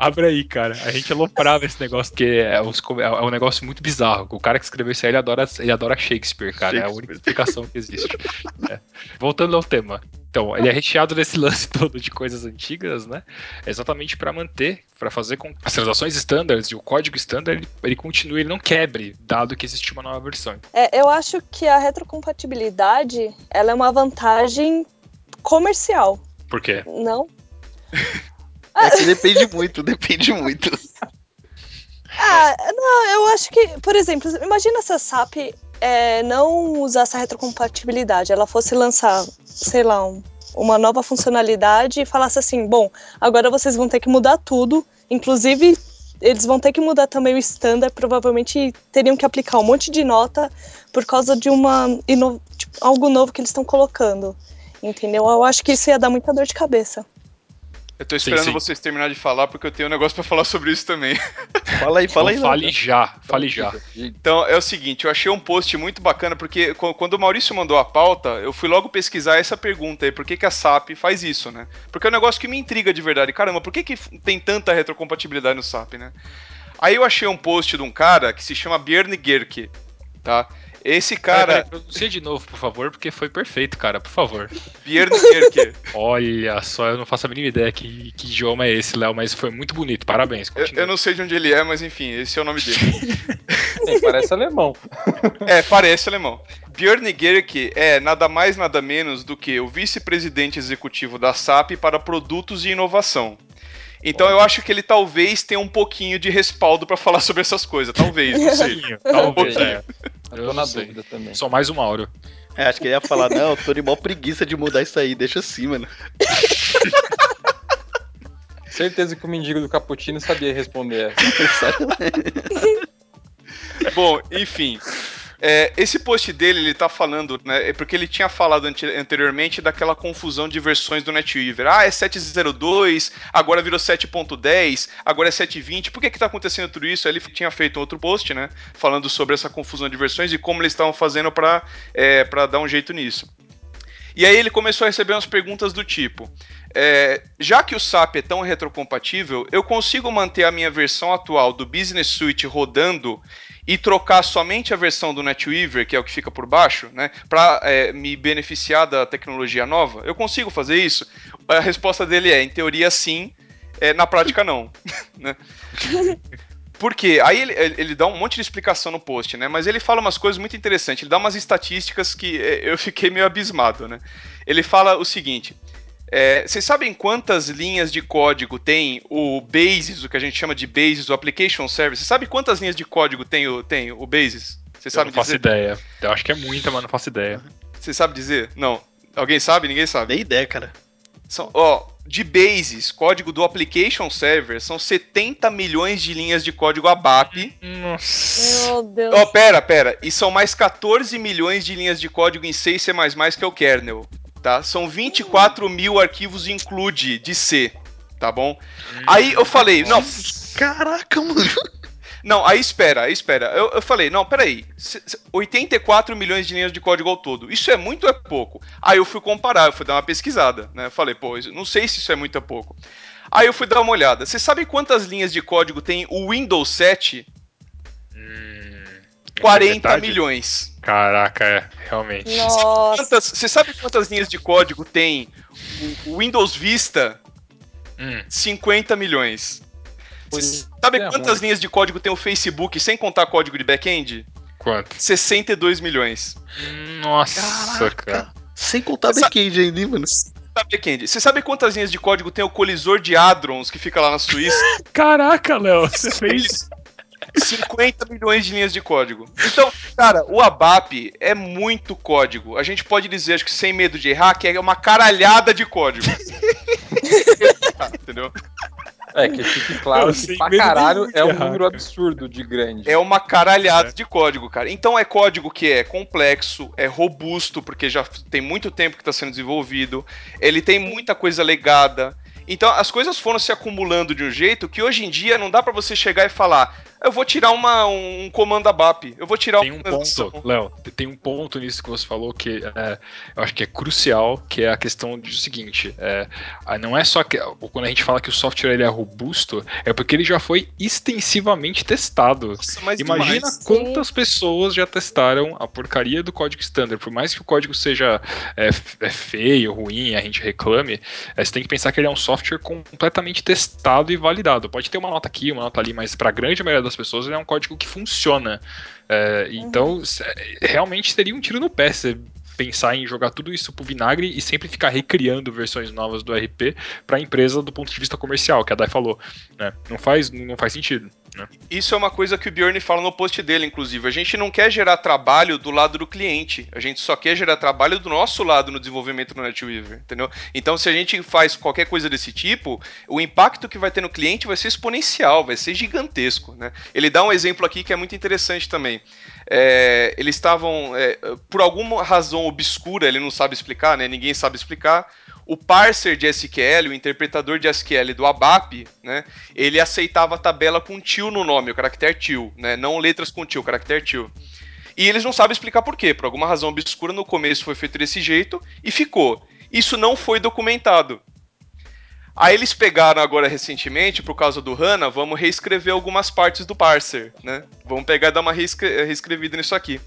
Speaker 2: Abre aí, cara. A gente aloprava esse negócio, porque é, é um negócio muito bizarro. O cara que escreveu isso aí, ele adora, ele adora Shakespeare, cara. É a
Speaker 1: Shakespeare.
Speaker 2: única explicação que existe. É. Voltando ao tema. Então, ele é recheado desse lance [LAUGHS] todo de coisas antigas, né? Exatamente para manter, para fazer com que as transações standards e o código standard ele, ele continue, ele não quebre, dado que existe uma nova versão.
Speaker 4: É, eu acho que a retrocompatibilidade ela é uma vantagem comercial,
Speaker 2: Por quê?
Speaker 4: não? [LAUGHS]
Speaker 1: É que depende muito, depende muito.
Speaker 4: Ah, não, eu acho que, por exemplo, imagina se a SAP é, não usasse a retrocompatibilidade, ela fosse lançar, sei lá, um- uma nova funcionalidade e falasse assim, bom, agora vocês vão ter que mudar tudo, inclusive eles vão ter que mudar também o standard, provavelmente teriam que aplicar um monte de nota por causa de uma tipo, algo novo que eles estão colocando. Entendeu? Eu acho que isso ia dar muita dor de cabeça.
Speaker 5: Eu tô esperando
Speaker 2: sim.
Speaker 5: vocês terminarem de falar porque eu tenho um negócio pra falar sobre isso também. [LAUGHS]
Speaker 1: Fala aí, fala aí,
Speaker 2: Então
Speaker 1: Léo.
Speaker 2: fale já, fale já.
Speaker 5: Então é o seguinte, eu achei um post muito bacana porque qu- quando o Maurício mandou a pauta, eu fui logo pesquisar essa pergunta aí, por que, que a SAP faz isso, né? Porque é um negócio que me intriga de verdade. Caramba, por que, que tem tanta retrocompatibilidade no SAP, né? Aí eu achei um post de um cara que se chama Björn Gerke, tá? Esse
Speaker 2: Cara, peraí, pronuncia de novo, por favor, porque foi perfeito, cara, por favor.
Speaker 5: Björn Gerke, [LAUGHS]
Speaker 2: Olha só, eu não faço a mínima ideia que, que idioma é esse, Léo, mas foi muito bonito, parabéns.
Speaker 5: eu, eu não sei de onde ele é, mas enfim, esse é o nome dele. [LAUGHS]
Speaker 3: Sim, parece alemão. [LAUGHS]
Speaker 5: É, parece alemão. Björn Gerke é nada mais nada menos do que o vice-presidente executivo da SAP para produtos e inovação. Então eu acho que ele talvez tenha um pouquinho de respaldo para falar sobre essas coisas, talvez, não sei.
Speaker 2: Talvez,
Speaker 5: pouquinho.
Speaker 2: é.
Speaker 3: Eu tô na
Speaker 2: sei.
Speaker 3: dúvida também.
Speaker 2: Só mais um Mauro.
Speaker 1: É, acho que ele ia falar, não, eu tô de mó preguiça de mudar isso aí, deixa assim, mano. [LAUGHS]
Speaker 3: Certeza que o mendigo do Cappuccino sabia responder essa. [LAUGHS]
Speaker 5: Bom, enfim. É, esse post dele, ele tá falando, né? É porque ele tinha falado ante- anteriormente daquela confusão de versões do NetWeaver. Ah, é 7.02, agora virou 7.10, agora é 7.20. Por que que tá acontecendo tudo isso? Ele tinha feito outro post, né? Falando sobre essa confusão de versões e como eles estavam fazendo pra, é, dar um jeito nisso. E aí ele começou a receber umas perguntas do tipo: é, já que o SAP é tão retrocompatível, eu consigo manter a minha versão atual do Business Suite rodando e trocar somente a versão do NetWeaver, que é o que fica por baixo, né, para me beneficiar da tecnologia nova? Eu consigo fazer isso? A resposta dele é: em teoria sim, é, na prática não. [LAUGHS] né? Por quê? Aí ele, ele- ele dá um monte de explicação no post, né? Mas ele fala umas coisas muito interessantes. Ele dá umas estatísticas que é, eu fiquei meio abismado, né? Ele fala o seguinte: é, vocês sabem quantas linhas de código tem o Basis, o que a gente chama de Basis, o Application Service? Você sabe quantas linhas de código tem o, tem o Basis? Você
Speaker 2: Eu
Speaker 5: sabe
Speaker 2: não faço
Speaker 5: dizer?
Speaker 2: ideia. Eu acho que é muita, mas não faço ideia.
Speaker 5: Você sabe dizer? Não. Alguém sabe? Ninguém sabe.
Speaker 1: Nem ideia, cara.
Speaker 5: São, ó, de bases, código do application server, são 70 milhões de linhas de código ABAP.
Speaker 2: Nossa.
Speaker 4: Meu Deus.
Speaker 5: Ó, pera, pera. E são mais 14 milhões de linhas de código em 6 C++, que é o kernel, tá? São 24 mil arquivos include de C, tá bom? Aí eu falei, não,
Speaker 1: Caraca, mano.
Speaker 5: não, aí espera, aí espera. Eu, eu falei, não, peraí. C- c- 84 milhões de linhas de código ao todo. Isso é muito ou é pouco? Aí eu fui comparar, eu fui dar uma pesquisada, né? Eu falei, pô, não sei se isso é muito ou é pouco. Aí eu fui dar uma olhada. Você sabe quantas linhas de código tem o Windows 7?
Speaker 2: Hum,
Speaker 5: 40
Speaker 2: metade?
Speaker 5: milhões.
Speaker 2: Caraca, é, realmente.
Speaker 4: Nossa.
Speaker 5: Quantas- você sabe quantas linhas de código tem o, Windows Vista?
Speaker 2: Hum,
Speaker 5: 50 milhões. Você sabe
Speaker 3: é
Speaker 5: quantas
Speaker 3: ruim.
Speaker 5: linhas de código tem o Facebook sem contar código de back-end?
Speaker 2: quanto?
Speaker 5: 62 milhões.
Speaker 2: Nossa, cara.
Speaker 1: Sem contar back-end ainda, hein, mano.
Speaker 5: Back-end. Você sabe quantas linhas de código tem o colisor de hadrons que fica lá na Suíça? [LAUGHS]
Speaker 2: Caraca, Léo, você fez.
Speaker 5: 50 milhões de linhas de código. Então, cara, o ABAP é muito código. A gente pode dizer, acho que sem medo de errar, que é uma caralhada de código. [LAUGHS] Entendeu?
Speaker 3: É, que fique claro
Speaker 2: Eu
Speaker 3: que pra caralho é um
Speaker 2: errar,
Speaker 3: número
Speaker 2: cara.
Speaker 3: absurdo de grande.
Speaker 5: É uma caralhada de código, cara. Então é código que é complexo, é robusto, porque já tem muito tempo que está sendo desenvolvido. Ele tem muita coisa legada. Então as coisas foram se acumulando de um jeito que hoje em dia não dá pra você chegar e falar: eu vou tirar uma, um comando ABAP, eu vou tirar
Speaker 2: Tem um
Speaker 5: uma transação."
Speaker 2: ponto, Léo, tem um ponto nisso que você falou que é, eu acho que é crucial, que é a questão do seguinte, é, não é só que quando a gente fala que o software ele é robusto, é porque ele já foi extensivamente testado.
Speaker 5: Nossa, mas
Speaker 2: Imagina
Speaker 5: demais.
Speaker 2: quantas pessoas já testaram a porcaria do código standard. Por mais que o código seja é, é feio, ruim, a gente reclame, é, você tem que pensar que ele é um software completamente testado e validado. Pode ter uma nota aqui, uma nota ali, mas para a grande maioria das pessoas ele é um código que funciona. É, então, se- realmente seria um tiro no pé você pensar em jogar tudo isso pro vinagre e sempre ficar recriando versões novas do RP para a empresa do ponto de vista comercial, que a Dai falou. né? Não, faz, não faz sentido. Né?
Speaker 5: Isso é uma coisa que o Bjorn fala no post dele, inclusive. A gente não quer gerar trabalho do lado do cliente. A gente só quer gerar trabalho do nosso lado no desenvolvimento do NetWeaver, entendeu? Então, se a gente faz qualquer coisa desse tipo, o impacto que vai ter no cliente vai ser exponencial, vai ser gigantesco, né? Ele dá um exemplo aqui que é muito interessante também. é, eles estavam, é, por alguma razão obscura, ele não sabe explicar, né? Ninguém sabe explicar. O parser de SQL, o interpretador de SQL do ABAP, né? Ele aceitava a tabela com tio no nome, o caractere tio, né? Não letras com tio, o caractere tio. E eles não sabem explicar por quê. Por alguma razão obscura, no começo foi feito desse jeito e ficou. Isso não foi documentado. Aí eles pegaram agora recentemente, por causa do HANA, vamos reescrever algumas partes do parser, né? Vamos pegar e dar uma reescre reescrevida nisso aqui.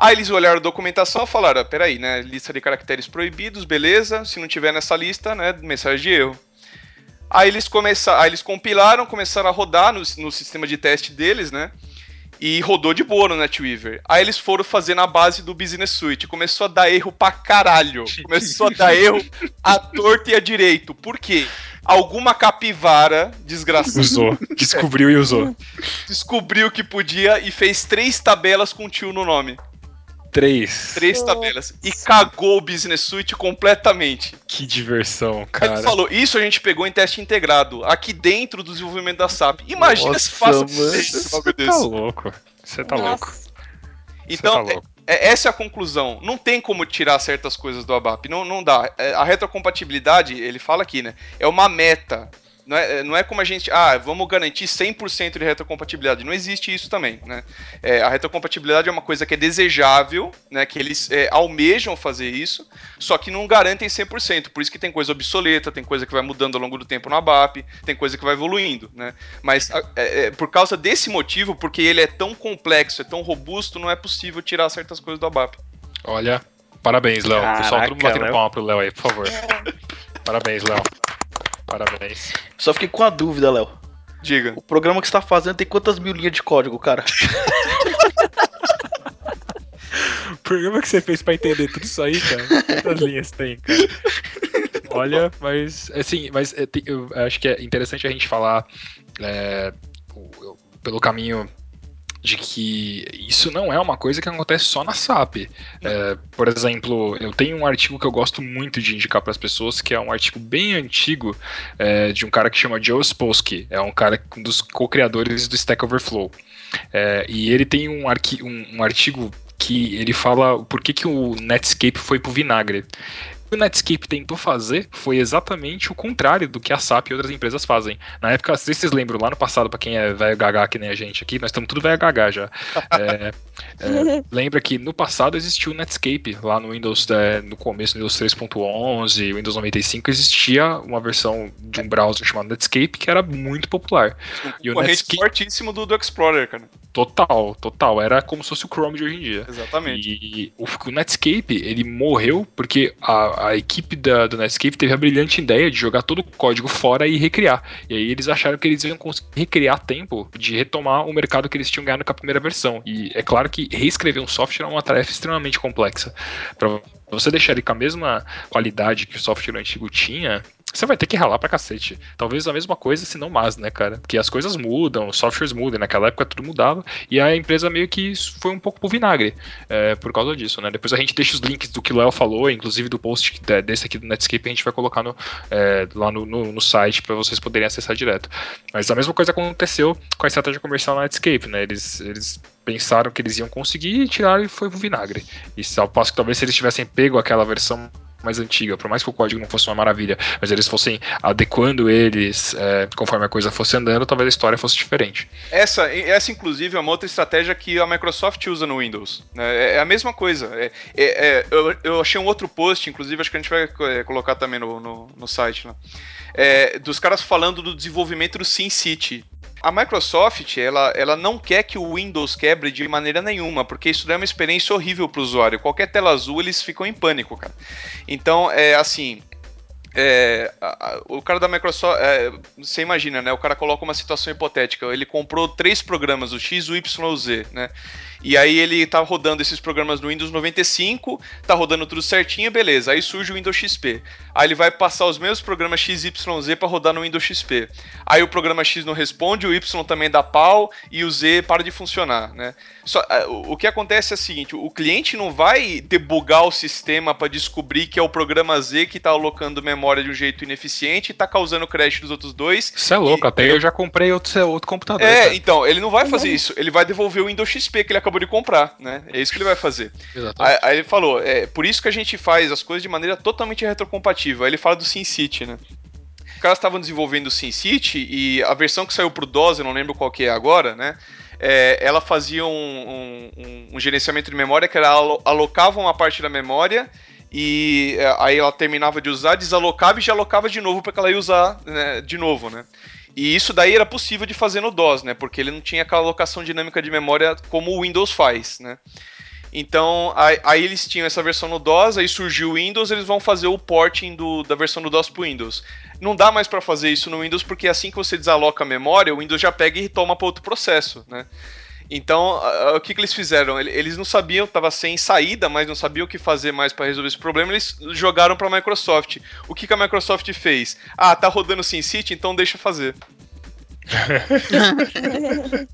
Speaker 5: Aí eles olharam a documentação e falaram, ah, peraí, né? Lista de caracteres proibidos, beleza. Se não tiver nessa lista, né? Mensagem de erro. Aí eles começaram, aí eles compilaram, começaram a rodar no, no sistema de teste deles, né? E rodou de boa no NetWeaver. Aí eles foram fazer na base do Business Suite. Começou a dar erro pra caralho. Começou a dar erro à torta e à direito. Por quê? Alguma capivara desgraçada
Speaker 2: Usou. Descobriu e usou.
Speaker 5: descobriu que podia e fez três tabelas com tio no nome.
Speaker 2: Três.
Speaker 5: Três tabelas. E cagou o Business Suite completamente.
Speaker 2: Que diversão, cara.
Speaker 5: ele falou, isso a gente pegou em teste integrado, aqui dentro do desenvolvimento da SAP. Imagina se
Speaker 1: Nossa,
Speaker 5: faça
Speaker 1: mano.
Speaker 5: esse bagulho
Speaker 2: Você tá
Speaker 5: desse.
Speaker 2: louco. Você tá
Speaker 4: Nossa.
Speaker 2: louco.
Speaker 5: Então,
Speaker 2: Você tá louco.
Speaker 5: É, essa é a conclusão. Não tem como tirar certas coisas do ABAP. Não, não dá. É, A retrocompatibilidade, ele fala aqui, né? É uma meta. Não é, não é como a gente. Ah, vamos garantir 100% de retrocompatibilidade. Não existe isso também, né? É, a retrocompatibilidade é uma coisa que é desejável, né? Que eles é, almejam fazer isso, só que não garantem 100%. Por isso que tem coisa obsoleta, tem coisa que vai mudando ao longo do tempo no ABAP, tem coisa que vai evoluindo, né? Mas é, é, por causa desse motivo, porque ele é tão complexo, é tão robusto, não é possível tirar certas coisas do ABAP.
Speaker 2: Olha, parabéns, Léo. Pessoal, todo mundo batendo
Speaker 1: Léo.
Speaker 2: palma pro Léo aí, por favor. Parabéns, Léo. Parabéns.
Speaker 1: Só fiquei com a dúvida, Léo.
Speaker 5: Diga.
Speaker 1: O programa que você tá fazendo tem quantas mil linhas de código, cara? [LAUGHS]
Speaker 2: O programa que você fez pra entender tudo isso aí, cara, quantas linhas tem, cara? Olha, mas assim, mas é, eu acho que é interessante a gente falar é, pelo caminho de que isso não é uma coisa que acontece só na SAP. É, por exemplo, eu tenho um artigo que eu gosto muito de indicar para as pessoas, que é um artigo bem antigo é, de um cara que chama Joe Spolsky. É um cara um dos co-criadores do Stack Overflow. É, e ele tem um, um- um artigo que ele fala por que, que o Netscape foi pro vinagre. O que o Netscape tentou fazer foi exatamente o contrário do que a SAP e outras empresas fazem. Na época, não sei se vocês lembram, lá no passado, pra quem é velho gaga que nem a gente aqui, nós estamos tudo velho gaga já. É, é, [LAUGHS] lembra que no passado existiu o Netscape, lá no Windows, é, no começo do Windows 3.11, Windows 95, existia uma versão de um browser chamado Netscape que era muito popular. E o
Speaker 5: Corrente
Speaker 2: Netscape,
Speaker 5: fortíssimo do, do Explorer, cara.
Speaker 2: total, total, era como se fosse o Chrome de hoje em dia.
Speaker 5: Exatamente.
Speaker 2: E o, o Netscape, ele morreu porque a, a equipe da- do Netscape teve a brilhante ideia de jogar todo o código fora e recriar. E aí eles acharam que eles iam conseguir recriar tempo de retomar o mercado que eles tinham ganhado com a primeira versão. E é claro que reescrever um software é uma tarefa extremamente complexa. Para você deixar ele com a mesma qualidade que o software antigo tinha, você vai ter que ralar pra cacete. Talvez a mesma coisa, se não mais, né, cara? Porque as coisas mudam, os softwares mudam. Naquela época tudo mudava e a empresa meio que foi um pouco pro vinagre é, por causa disso, né? Depois a gente deixa os links do que o Léo falou, inclusive do post de- desse aqui do Netscape, a gente vai colocar no, é, lá no, no- no site para vocês poderem acessar direto. Mas a mesma coisa aconteceu com a estratégia comercial na Netscape, né? Eles, eles pensaram que eles iam conseguir e tiraram e foi pro vinagre. E ao passo que talvez se eles tivessem pego aquela versão mais antiga, por mais que o código não fosse uma maravilha, mas eles fossem adequando eles é, conforme a coisa fosse andando, talvez a história fosse diferente.
Speaker 5: Essa, essa, inclusive, é uma outra estratégia que a Microsoft usa no Windows. né? É a mesma coisa. É, é- é- eu, eu achei um outro post, inclusive, acho que a gente vai é, colocar também no, no, no site? É, dos caras falando do desenvolvimento do SimCity. A Microsoft, ela, ela não quer que o Windows quebre de maneira nenhuma, porque isso é uma experiência horrível para o usuário. Qualquer tela azul, eles ficam em pânico, cara. Então, é assim, é, a- a- o cara da Microsoft, é, você imagina, né? O cara coloca uma situação hipotética. Ele comprou três programas, o X, o Y, o Z, né? E aí ele tá rodando esses programas no Windows 95, tá rodando tudo certinho, beleza. Aí surge o Windows XP. Aí ele vai passar os mesmos programas X, Y, Z para rodar no Windows XP. Aí o programa X não responde, o Y também dá pau e o Z para de funcionar, né? Só, o que acontece é o seguinte, o cliente não vai debugar o sistema para descobrir que é o programa Z que tá alocando memória de um jeito ineficiente e tá causando crash dos outros dois.
Speaker 2: Isso é louco,
Speaker 5: E-
Speaker 2: até eu já comprei outro, outro computador.
Speaker 5: É,
Speaker 2: cara.
Speaker 5: então, ele não vai fazer isso. Ele vai devolver o Windows XP que ele acabou acabou de comprar, né? É isso que ele vai fazer. Aí, aí ele falou, é por isso que a gente faz as coisas de maneira totalmente retrocompatível. Aí ele fala do SimCity, né? Os caras estavam desenvolvendo o SimCity e a versão que saiu pro DOS, eu não lembro qual que é agora, né? É, ela fazia um, um- um- um gerenciamento de memória que era alo- alocava uma parte da memória e é, aí ela terminava de usar, desalocava e já alocava de novo para que ela ia usar né, de novo, né? E isso daí era possível de fazer no DOS, né? Porque ele não tinha aquela alocação dinâmica de memória como o Windows faz, né? Então, aí, aí eles tinham essa versão no DOS, aí surgiu o Windows, eles vão fazer o porting do, da versão do DOS pro Windows. Não dá mais para fazer isso no Windows, porque assim que você desaloca a memória, o Windows já pega e toma para outro processo, né? Então, o que, que eles fizeram? Ele- Eles não sabiam, tava sem saída, mas não sabiam o que fazer mais para resolver esse problema, eles jogaram para a Microsoft. O que, que a Microsoft fez? Ah, tá rodando SimCity, então deixa fazer. [LAUGHS]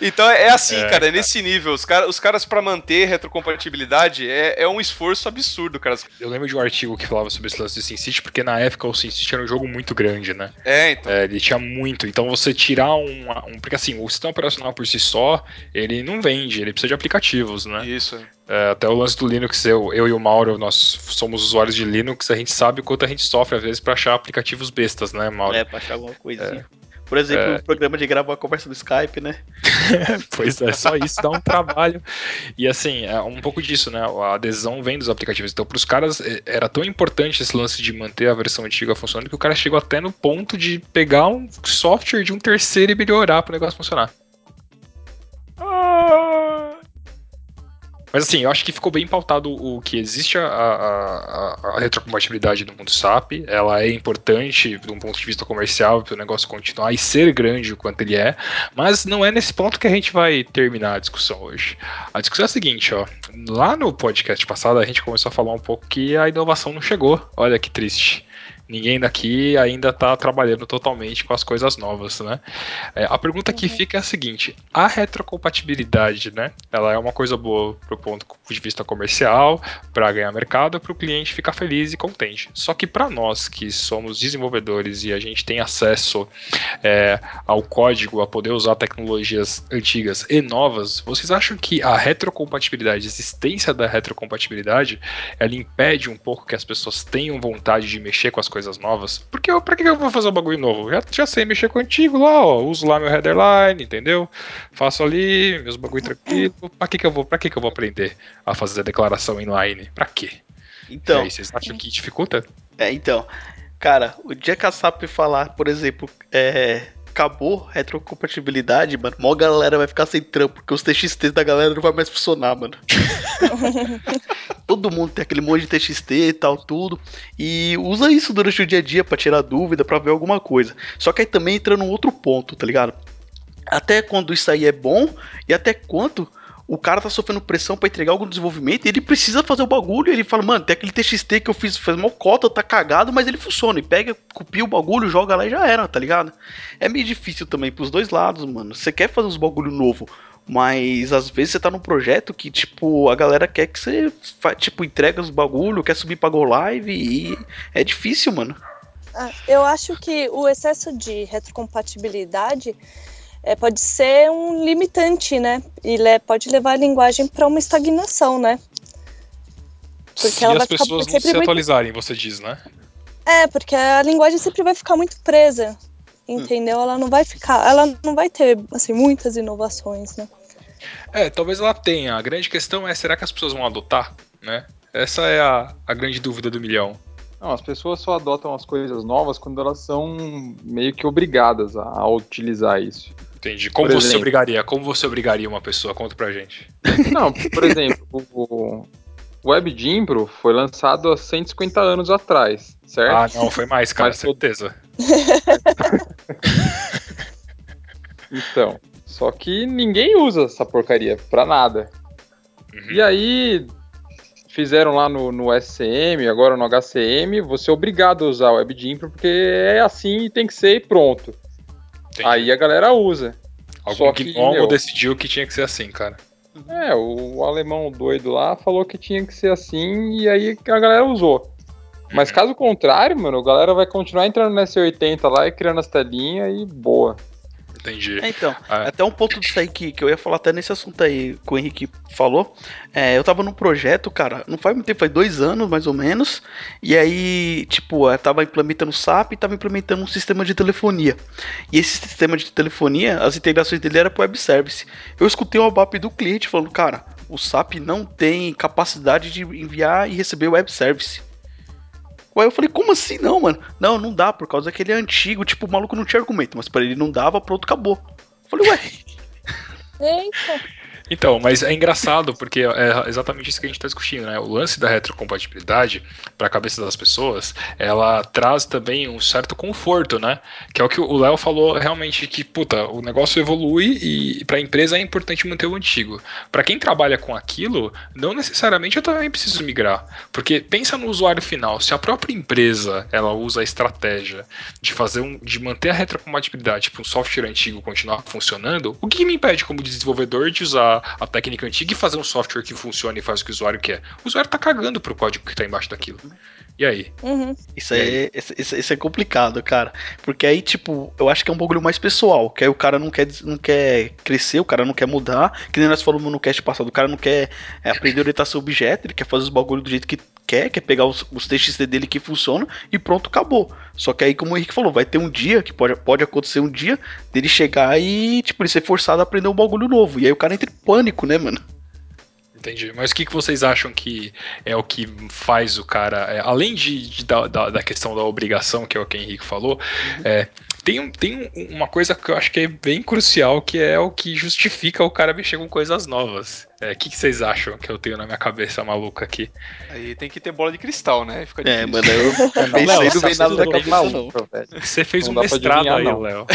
Speaker 5: Então é assim,
Speaker 2: É,
Speaker 5: cara,
Speaker 2: cara.
Speaker 5: é nesse nível. Os, cara, os caras, para manter retrocompatibilidade, é, é um esforço absurdo, cara.
Speaker 2: Eu lembro de um artigo que falava sobre esse lance do SimCity, porque na época o SimCity era um jogo muito grande, né?
Speaker 5: É, então.
Speaker 2: É, ele tinha muito. Então você tirar um, um. Porque assim, o sistema operacional por si só, ele não vende, ele precisa de aplicativos, né?
Speaker 5: Isso.
Speaker 2: É, até o lance do Linux, eu, eu e o Mauro, nós somos usuários de Linux, a gente sabe o quanto a gente sofre às vezes pra achar aplicativos bestas, né, Mauro?
Speaker 1: É, pra achar alguma coisinha. Por exemplo,
Speaker 2: É.
Speaker 1: o programa de gravar a conversa do Skype, né? [LAUGHS]
Speaker 2: Pois é, só isso dá um trabalho. E assim, é um pouco disso, né? A adesão vem dos aplicativos. Então, para os caras, é, era tão importante esse lance de manter a versão antiga funcionando que o cara chegou até no ponto de pegar um software de um terceiro e melhorar para o negócio funcionar. Mas assim, eu acho que ficou bem pautado o que existe a, a- a- retrocompatibilidade no mundo SAP, ela é importante de um ponto de vista comercial para o negócio continuar e ser grande o quanto ele é, mas não é nesse ponto que a gente vai terminar a discussão hoje. A discussão é a seguinte, ó, lá no podcast passado a gente começou a falar um pouco que a inovação não chegou, olha que triste. Ninguém daqui ainda está trabalhando totalmente com as coisas novas, né? É, a pergunta que fica é a seguinte: a retrocompatibilidade, né? Ela é uma coisa boa pro ponto de vista comercial, para ganhar mercado, para o cliente ficar feliz e contente. Só que para nós que somos desenvolvedores e a gente tem acesso é, ao código, a poder usar tecnologias antigas e novas, vocês acham que a retrocompatibilidade, a existência da retrocompatibilidade, ela impede um pouco que as pessoas tenham vontade de mexer com as coisas novas? Porque eu, pra que eu vou fazer um bagulho novo? Já, já sei mexer com o antigo lá, ó. Uso lá meu headerline, entendeu? Faço ali meus bagulho tranquilo. Pra que, que eu vou? Pra que, que eu vou aprender a fazer a declaração inline? Pra quê?
Speaker 1: Então,
Speaker 2: E aí, vocês acham que dificulta?
Speaker 1: é, então. Cara, o dia que a SAP falar, por exemplo, é. Acabou a retrocompatibilidade, mano. Mó galera vai ficar sem trampo, porque os TXT da galera não vai mais funcionar, mano. [LAUGHS] Todo mundo tem aquele monte de TXT e tal, tudo. E usa isso durante o dia a dia pra tirar dúvida, pra ver alguma coisa. Só que aí também entra num outro ponto, tá ligado? Até quando isso aí é bom e até quanto o cara tá sofrendo pressão pra entregar algum desenvolvimento e ele precisa fazer o bagulho. Ele fala, mano, tem aquele TXT que eu fiz, fez mó cota, tá cagado, mas ele funciona. E pega, copia o bagulho, joga lá e já era, tá ligado? É meio difícil também pros dois lados, mano. Você quer fazer uns bagulho novo, mas às vezes você tá num projeto que, tipo, a galera quer que você, tipo, entrega os bagulho, quer subir pra Go Live e é difícil, mano.
Speaker 4: Ah, Eu acho que o excesso de retrocompatibilidade é, pode ser um limitante, né? E le- pode levar a linguagem para uma estagnação, né? Porque
Speaker 2: Se
Speaker 4: ela
Speaker 2: as
Speaker 4: vai ficar
Speaker 2: pessoas não
Speaker 4: sempre
Speaker 2: se
Speaker 4: muito-
Speaker 2: atualizarem, você diz, né?
Speaker 4: É, porque a linguagem sempre vai ficar muito presa, entendeu? Ela não vai ficar, ela não vai ter assim muitas inovações, né?
Speaker 2: É, talvez ela tenha. A grande questão é, será que as pessoas vão adotar, né? Essa é a, a grande dúvida do milhão.
Speaker 3: Não, as pessoas só adotam as coisas novas quando elas são meio que obrigadas a, a utilizar isso.
Speaker 2: Entendi. Como
Speaker 3: Por
Speaker 2: você
Speaker 3: exemplo.
Speaker 2: obrigaria? Como você obrigaria uma pessoa? Conta pra gente. [LAUGHS]
Speaker 3: Não, por exemplo, o, o WebGimbro foi lançado há 150 anos atrás, certo?
Speaker 2: Ah, não, foi mais, cara,
Speaker 3: Mas
Speaker 2: certeza. [LAUGHS]
Speaker 3: Então, só que ninguém usa essa porcaria pra nada.
Speaker 2: Uhum.
Speaker 3: E aí fizeram lá no, no SCM, agora no HCM, você é obrigado a usar o WebGimbro porque é assim e tem que ser e pronto.
Speaker 2: Entendi.
Speaker 3: Aí a galera usa.
Speaker 2: Algum
Speaker 3: que,
Speaker 2: gnomo
Speaker 3: meu-
Speaker 2: decidiu que tinha que ser assim, cara.
Speaker 3: É, o alemão doido lá falou que tinha que ser assim e aí a galera usou. Mas
Speaker 2: Uhum.
Speaker 3: caso contrário, mano, a galera vai continuar entrando no S80 lá e criando as telinhas e boa.
Speaker 2: Entendi.
Speaker 1: É, então,
Speaker 2: Ah.
Speaker 1: até um ponto disso aí que, que eu ia falar até nesse assunto aí que o Henrique falou. É, eu tava num projeto, cara, não faz muito tempo, faz dois anos mais ou menos. E aí, tipo, eu tava implementando o SAP e tava implementando um sistema de telefonia. E esse sistema de telefonia, as integrações dele eram pro web service. Eu escutei o ABAP do cliente falando, cara, o SAP não tem capacidade de enviar e receber web service. Aí eu falei, como assim não, mano? Não, não dá, por causa que ele é antigo, tipo, o maluco não tinha argumento, mas pra ele não dava, pronto, acabou. Eu falei, ué, [LAUGHS]
Speaker 4: Eita.
Speaker 2: Então, mas é engraçado porque é exatamente isso que a gente está discutindo, né? O lance da retrocompatibilidade para a cabeça das pessoas, ela traz também um certo conforto, né? Que é o que o Léo falou realmente que, puta, o negócio evolui e para a empresa é importante manter o antigo. Para quem trabalha com aquilo, não necessariamente eu também preciso migrar, porque pensa no usuário final, se a própria empresa ela usa a estratégia de fazer um, de manter a retrocompatibilidade para um software antigo continuar funcionando, o que me impede como desenvolvedor de usar a técnica antiga e fazer um software que funcione e faz o que o usuário quer? O usuário tá cagando pro código que tá embaixo daquilo. E aí?
Speaker 4: Uhum.
Speaker 1: Isso é, isso, isso- isso é complicado, cara. Porque aí, tipo, eu acho que é um bagulho mais pessoal. Que aí o cara não quer, não quer crescer, o cara não quer mudar. Que nem nós falamos no cast passado, o cara não quer é, aprender orientação objeto, ele quer fazer os bagulhos do jeito que quer, quer pegar os, os TXT dele que funcionam e pronto, acabou. Só que aí, como o Henrique falou, vai ter um dia, que pode, pode acontecer um dia, dele chegar e, tipo, ele ser forçado a aprender um bagulho novo. E aí o cara entra em pânico, né, mano?
Speaker 2: Entendi. Mas o que, que vocês acham que é o que faz o cara, é, além de, de- da, da, da questão da obrigação, que é o que o Henrique falou, é, tem, um- tem um- uma coisa que eu acho que é bem crucial, que é o que justifica o cara mexer com coisas novas. É, O que, que vocês acham que eu tenho na minha cabeça maluca aqui?
Speaker 5: Aí tem que ter bola de cristal, né? Fica
Speaker 1: É, mano, eu [LAUGHS]
Speaker 2: Léo,
Speaker 1: não
Speaker 2: você
Speaker 1: vem nada da cabeça, não.
Speaker 3: maluco.
Speaker 2: Você fez
Speaker 3: Não
Speaker 2: um mestrado
Speaker 3: adivinhar,
Speaker 2: aí,
Speaker 3: não.
Speaker 2: Léo.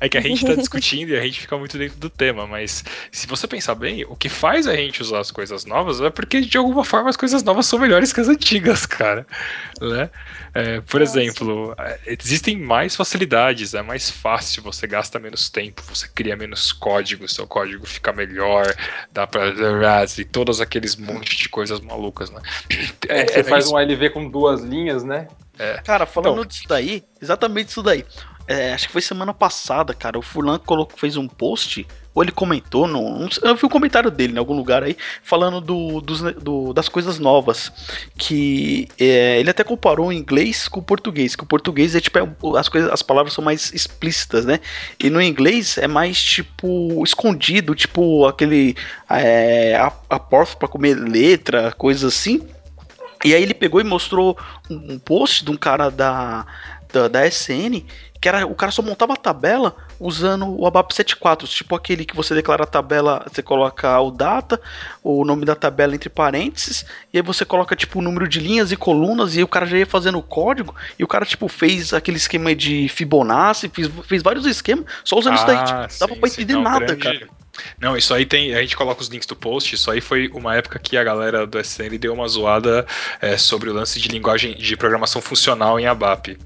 Speaker 2: É que a gente tá discutindo e a gente fica muito dentro do tema, mas se você pensar bem, o que faz a gente usar as coisas novas é porque de alguma forma as coisas novas são melhores que as antigas, cara. Né? É, por
Speaker 4: Nossa.
Speaker 2: exemplo, é, existem mais facilidades, é mais fácil, você gasta menos tempo, você cria menos código, seu código fica melhor, dá pra e todos aqueles monte de coisas malucas, né?
Speaker 3: É, você faz
Speaker 2: isso.
Speaker 3: um LV com duas linhas, né?
Speaker 1: Cara, falando
Speaker 2: Então.
Speaker 1: disso daí, exatamente isso daí. É, acho que foi semana passada, cara. O Furlan colocou, fez um post, ou ele comentou, no, eu vi um comentário dele em algum lugar aí, falando do, dos, do- das coisas novas. Que é, ele até comparou o inglês com o português. Que o português é tipo, é, as, coisas, as palavras são mais explícitas, né? E no inglês é mais tipo escondido, tipo aquele é, apóstrofo pra comer letra, coisas assim. E aí ele pegou e mostrou um, um post de um cara da, da, da SN, que era, o cara só montava a tabela usando o ABAP 74, tipo aquele que você declara a tabela, você coloca o data, o nome da tabela entre parênteses, e aí você coloca tipo o número de linhas e colunas, e aí o cara já ia fazendo o código, e o cara tipo fez aquele esquema de Fibonacci, fez, fez vários esquemas, só usando isso daí, tipo, não dava
Speaker 2: sim,
Speaker 1: pra
Speaker 2: sim,
Speaker 1: entender
Speaker 2: não,
Speaker 1: nada,
Speaker 2: grande-
Speaker 1: cara.
Speaker 2: Não, isso aí tem. A gente coloca os links do post. Isso aí foi uma época que a galera do SN deu uma zoada é, sobre o lance de linguagem de programação funcional em ABAP.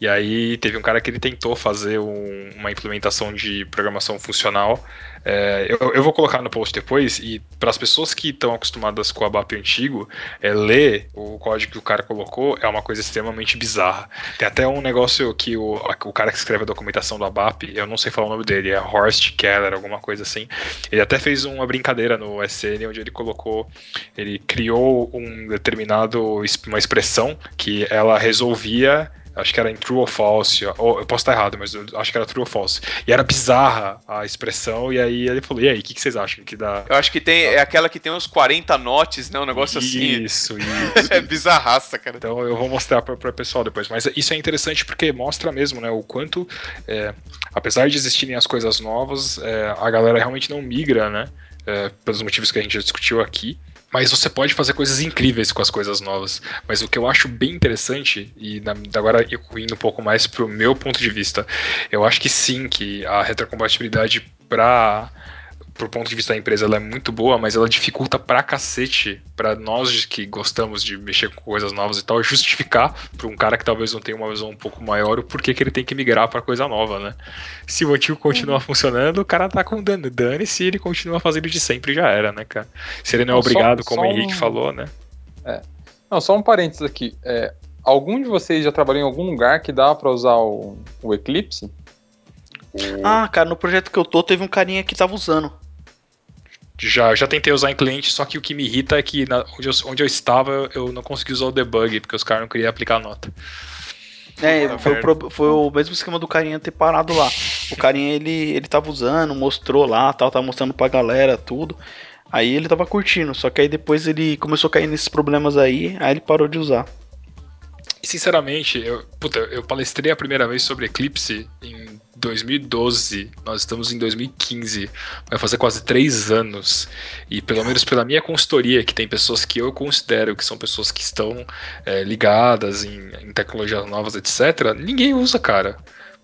Speaker 2: E aí teve um cara que ele tentou fazer um- uma implementação de programação funcional. É, eu, eu vou colocar no post depois, e para as pessoas que estão acostumadas com o ABAP antigo, é, ler o código que o cara colocou é uma coisa extremamente bizarra. Tem até um negócio que o, o cara que escreve a documentação do ABAP, eu não sei falar o nome dele, é Horst Keller, alguma coisa assim. Ele até fez uma brincadeira no SN onde ele colocou, ele criou um determinado uma expressão que ela resolvia Acho que era em true ou false, ou eu posso estar errado, mas eu acho que era true ou false. E era bizarra a expressão, e aí ele falou: e aí, o que, que vocês acham que dá?
Speaker 5: Eu acho que tem. É aquela que tem uns 40 notes, né? Um negócio assim.
Speaker 2: Isso, [LAUGHS] isso.
Speaker 5: É bizarraça, cara.
Speaker 2: Então eu vou mostrar para o pessoal depois. Mas isso é interessante porque mostra mesmo, né, o quanto, é, apesar de existirem as coisas novas, é, a galera realmente não migra, né? é, pelos motivos que a gente já discutiu aqui. Mas você pode fazer coisas incríveis com as coisas novas. Mas o que eu acho bem interessante, e na, agora eu indo um pouco mais pro meu ponto de vista, eu acho que sim, que a retrocompatibilidade para pro ponto de vista da empresa ela é muito boa, mas ela dificulta pra cacete pra nós que gostamos de mexer com coisas novas e tal, justificar pra um cara que talvez não tenha uma visão um pouco maior o porquê que ele tem que migrar pra coisa nova, né? Se o antigo continua funcionando, o cara tá com dano, dane-se ele continua fazendo de sempre já era, né, cara? Se ele não é
Speaker 3: Não, só-
Speaker 2: obrigado, como o
Speaker 3: só
Speaker 2: Henrique
Speaker 3: um-
Speaker 2: falou, né?
Speaker 3: Não, só um parênteses aqui. É, algum de vocês já trabalhou em algum lugar que dá pra usar o, o Eclipse?
Speaker 1: Ah, cara, no projeto que eu tô, teve um carinha que tava usando.
Speaker 2: Já, já tentei usar em cliente, só que o que me irrita é que na- onde, eu, onde eu estava eu não consegui usar o debug, porque os caras não queriam aplicar a nota.
Speaker 1: É, foi o, foi o mesmo esquema do carinha ter parado lá. O carinha, ele, ele tava usando, mostrou lá, tal, tava mostrando pra galera tudo. Aí ele tava curtindo, só que aí depois ele começou a cair nesses problemas aí, aí ele parou de usar.
Speaker 2: E sinceramente, eu, puta, eu palestrei a primeira vez sobre Eclipse em 2012. Nós estamos em 2015. Vai fazer quase três anos. E pelo menos pela minha consultoria, que tem pessoas que eu considero que são pessoas que estão é, ligadas em, em tecnologias novas, etc., ninguém usa, cara.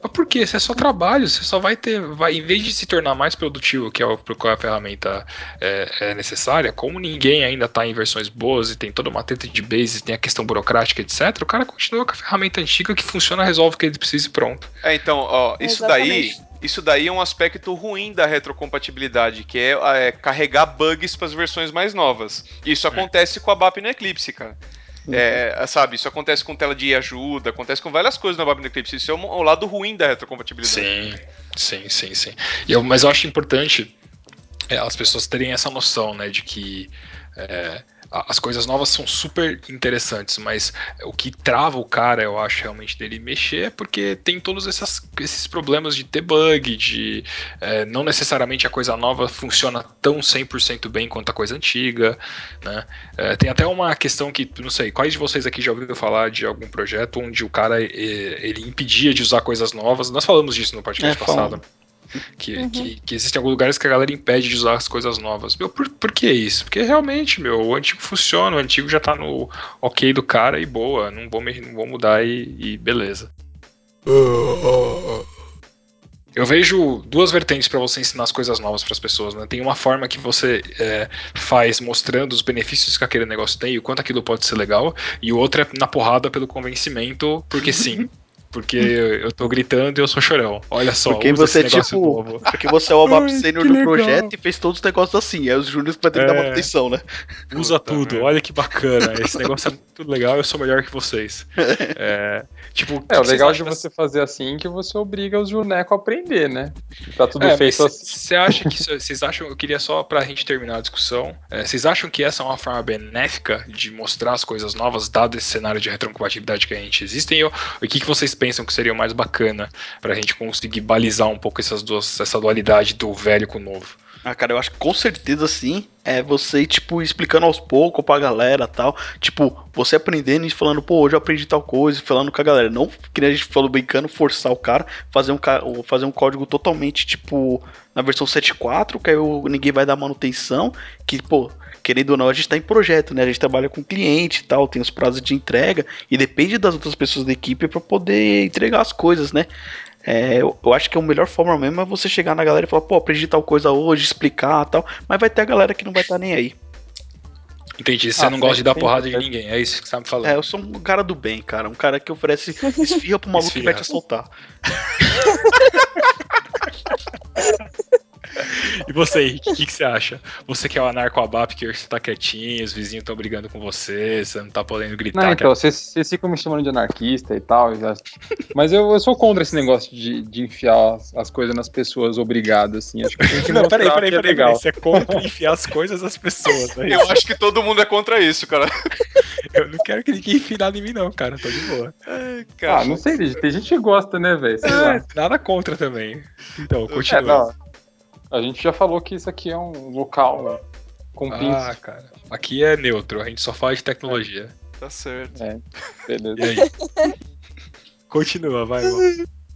Speaker 2: Mas por quê? Isso é só trabalho, você só vai ter. Vai, em vez de se tornar mais produtivo, que é o qual a ferramenta é, é necessária, como ninguém ainda está em versões boas e tem toda uma treta de base, tem a questão burocrática, etc., o cara continua com a ferramenta antiga que funciona, resolve o que ele precisa e pronto.
Speaker 5: É, então, ó, isso daí,
Speaker 4: Exatamente.
Speaker 5: isso daí é um aspecto ruim da retrocompatibilidade, que é, é, carregar bugs para as versões mais novas. Isso acontece com a BAP no Eclipse, cara. É, sabe, isso acontece com tela de ajuda, acontece com várias coisas na no Eclipse. Isso é o, lado ruim da retrocompatibilidade.
Speaker 2: Sim, sim, sim, sim. Eu- mas eu acho importante é, as pessoas terem essa noção, né, de que é, as coisas novas são super interessantes, mas o que trava o cara, eu acho, realmente, dele mexer é porque tem todos essas- esses problemas de ter bug, de é, não necessariamente a coisa nova funciona tão 100% bem quanto a coisa antiga, né? É, tem até uma questão que, não sei, quais de vocês aqui já ouviram falar de algum projeto onde o cara ele impedia de usar coisas novas? Nós falamos disso no podcast
Speaker 1: É,
Speaker 2: passado. Que, que, que existem alguns lugares que a galera impede de usar as coisas novas. Meu, por, por que isso? Porque realmente, meu, o antigo funciona, o antigo já tá no ok do cara e boa, não vou, me- não vou mudar e, e beleza. Eu vejo duas vertentes para você ensinar as coisas novas para as pessoas. Né? Tem uma forma que você é, faz mostrando os benefícios que aquele negócio tem e o quanto aquilo pode ser legal, e outra é na porrada pelo convencimento, porque sim. [LAUGHS] Porque eu tô gritando e eu sou chorão. Olha só,
Speaker 1: Porque você é tipo.
Speaker 2: novo.
Speaker 1: Porque você é o ABAP [LAUGHS] sênior
Speaker 2: que
Speaker 1: do
Speaker 2: legal.
Speaker 1: projeto e fez todos os negócios assim. Aí os júniores vai ter que dar
Speaker 2: É.
Speaker 1: manutenção, né?
Speaker 2: Usa
Speaker 5: Puta
Speaker 2: tudo, olha que bacana. Esse negócio é [LAUGHS] muito legal, eu sou melhor que vocês. É, tipo,
Speaker 3: É, o legal de você fazer assim é que você obriga os junecos a aprender, né? Tá tudo
Speaker 2: É,
Speaker 3: feito assim.
Speaker 2: Você acha que vocês acham? Eu queria só pra gente terminar a discussão. é, Vocês acham que essa é uma forma benéfica de mostrar as coisas novas, dado esse cenário de retrocompatibilidade que a gente existe? E o o que, que vocês pensam que seria o mais bacana pra gente conseguir balizar um pouco essas duas, essa dualidade do velho com o novo?
Speaker 1: Ah, cara, eu acho que com certeza sim. É você, tipo, explicando aos poucos pra galera tal. Tipo, você aprendendo e falando, pô, hoje eu aprendi tal coisa, falando com a galera. Não, que a gente falou brincando, forçar o cara, fazer um, fazer um código totalmente, tipo, na versão 7.4, que aí ninguém vai dar manutenção. Que, pô, querendo ou não, a gente tá em projeto, né? A gente trabalha com cliente e tal, tem os prazos de entrega. E depende das outras pessoas da equipe pra poder entregar as coisas, né? É, eu, eu acho que a melhor forma mesmo é você chegar na galera e falar, pô, aprendi tal coisa hoje, explicar tal. Mas vai ter a galera que não vai estar nem aí.
Speaker 2: Entendi, você
Speaker 3: Ah,
Speaker 2: não gosta de dar porrada de ninguém, é isso que você tá me falando.
Speaker 1: É, eu sou um cara do bem, cara. Um cara que oferece esfirra pro maluco que vai
Speaker 2: Esfirra.
Speaker 1: te assaltar. [LAUGHS]
Speaker 2: E você, Henrique, o que, que você acha? Você que é o anarco-abap, que você tá quietinho, os vizinhos estão brigando com você, você não tá podendo gritar.
Speaker 3: Não, então, vocês, vocês ficam me chamando de anarquista e tal. já- Mas eu, eu sou contra esse negócio de, de enfiar as, as coisas nas pessoas obrigadas, assim. Acho que tem que
Speaker 2: Não, peraí, peraí,
Speaker 3: é
Speaker 2: peraí,
Speaker 3: legal.
Speaker 2: peraí. Você é contra enfiar as coisas nas pessoas. né?
Speaker 5: Eu acho que todo mundo é contra isso, cara. [LAUGHS]
Speaker 2: Eu não quero que ninguém enfie nada em mim, não, cara. Tô de boa.
Speaker 5: Cara,
Speaker 3: Ah, não sei, tem gente que gosta, né, velho?
Speaker 2: É, nada contra também. Então,
Speaker 3: É,
Speaker 2: continua.
Speaker 3: não. A gente já falou que isso aqui é um local com
Speaker 2: ah,
Speaker 3: pinça.
Speaker 2: cara. Aqui é neutro, a gente só fala de tecnologia.
Speaker 5: tá certo.
Speaker 3: beleza.
Speaker 2: E aí? [LAUGHS] Continua, vai.